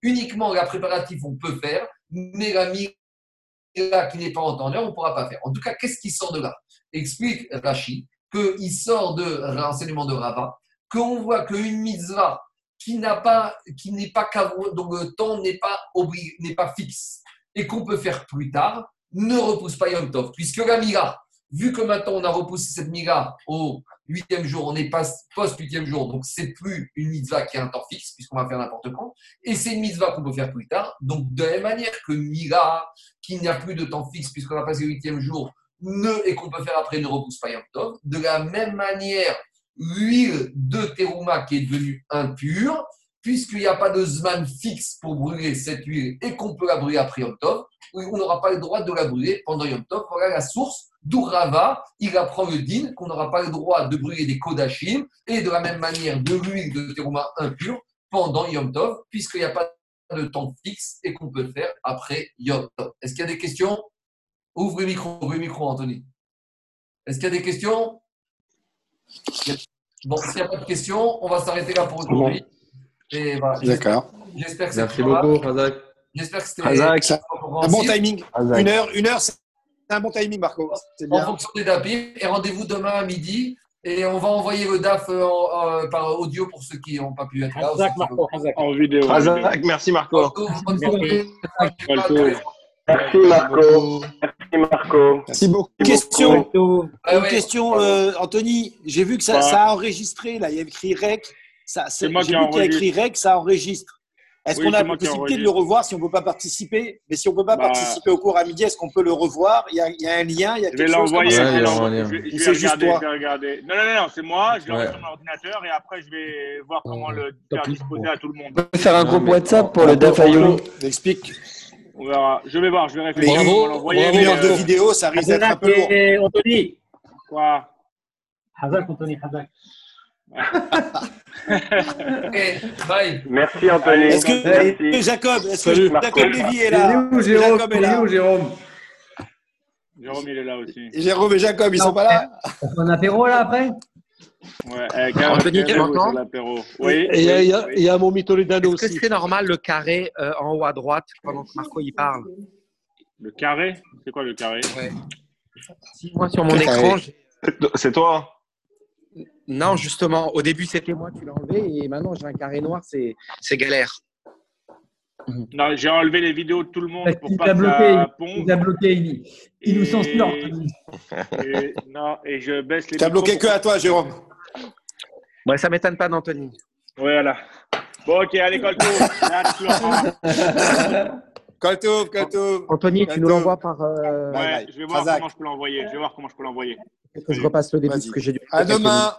uniquement la préparatif, on peut faire, mais la Mira qui n'est pas en temps et en heure, on ne pourra pas faire. En tout cas, qu'est-ce qui sort de là? Explique Rashi qu'il sort de l'enseignement de Rava, qu'on voit qu'une mitzvah qui n'a pas, qui n'est pas dont le temps n'est pas n'est pas fixe, et qu'on peut faire plus tard, ne repousse pas Yom Tov, puisque la mira, vu que maintenant on a repoussé cette mira au huitième jour, on est pas post-huitième jour, donc c'est plus une mitzvah qui a un temps fixe, puisqu'on va faire n'importe quand, et c'est une mitzvah qu'on peut faire plus tard, donc de la même manière que mira, qui n'a plus de temps fixe, puisqu'on a passé le huitième jour, ne, et qu'on peut faire après ne repousse pas Yom Tov. De la même manière, l'huile de terouma qui est devenue impure, puisqu'il n'y a pas de zman fixe pour brûler cette huile et qu'on peut la brûler après Yom Tov, on n'aura pas le droit de la brûler pendant Yom Tov. Voilà la source d'où il apprend le din qu'on n'aura pas le droit de brûler des kodachim et de la même manière de l'huile de terouma impure pendant Yom Tov, puisqu'il n'y a pas de temps fixe et qu'on peut le faire après Yom Tov. Est-ce qu'il y a des questions? Ouvre le micro, ouvre le micro, Anthony. Est-ce qu'il y a des questions? Bon, s'il n'y a pas de questions, on va s'arrêter là pour aujourd'hui. Et voilà. D'accord. J'espère que Merci beaucoup, Razak. J'espère que c'était Un bon timing. Une heure, une heure, c'est un bon timing, Marco. En fonction des DAPI. Et rendez-vous demain à midi. Et on va envoyer le DAF euh, en- euh, par audio pour ceux qui n'ont pas pu être là. Marco. En vidéo. Merci Marco. Marco. Merci Marco. Merci Marco. Merci beaucoup. Question. Ah Une ouais. question, euh, Anthony. J'ai vu que ça, Ouais. ça a enregistré. Là, il y a écrit REC. Ça, C'est moi J'ai qui vu qu'il y a écrit. REC, ça enregistre. Est-ce Oui, qu'on a la possibilité de le revoir si on ne peut pas participer? Mais si on ne peut pas Bah, participer au cours à midi, est-ce qu'on peut le revoir? Il y, a, il y a un lien, il y a Je vais quelque chose comme l'envoyer. ça? Ouais, je vais. Je vais- je vais juste regarder, toi? je vais regarder. Non, non, non, non, c'est moi. Je l'envoie Ouais. sur mon ordinateur et après, je vais voir comment le faire disposer à tout le monde. On peut faire un groupe WhatsApp pour le DAFAYO. Explique. On verra. Je vais voir, je vais Mais réfléchir. bravo, l'envoyer. Une heure de vidéo, ça risque d'être un peu lourd. Anthony. Quoi? Hazak, Anthony, Hazak. Ok, bye. Merci Anthony. Est-ce que Merci. Jacob, est-ce que Salut. Jacob Lévy est Il est là où, Jérôme Jacob est Il est là. où, Jérôme Jérôme, il est là aussi. Jérôme et Jacob, ils sont pas là On fait un apéro là après? Ouais, Anthony, sur m'entends l'apéro. Oui. Et il y, a- oui, il y a- oui. il y a mon Toledano Est-ce que aussi. c'est normal le carré euh, en haut à droite pendant que Marco y parle Le carré? C'est quoi le carré? Si moi sur mon écran, j'ai- C'est toi non justement, au début c'était moi, tu l'as enlevé et maintenant j'ai un carré noir, c'est c'est galère. Non, j'ai enlevé les vidéos de tout le monde Parce pour qu'il pas bloqué, ça il pompe. nous a bloqué. Il, il nous censure. Anthony. et- non, et je baisse les T'as bloqué que à toi, Jérôme. Ouais, ça m'étonne pas d'Anthony. Voilà. Bon, ok, allez, Colto. Là, Florent. Kaltov, Kaltov. Anthony, tu nous l'envoies par euh, Ouais, je vais voir comment je peux l'envoyer. Je vais voir comment je peux l'envoyer. que je repasse le début parce que j'ai dû À demain.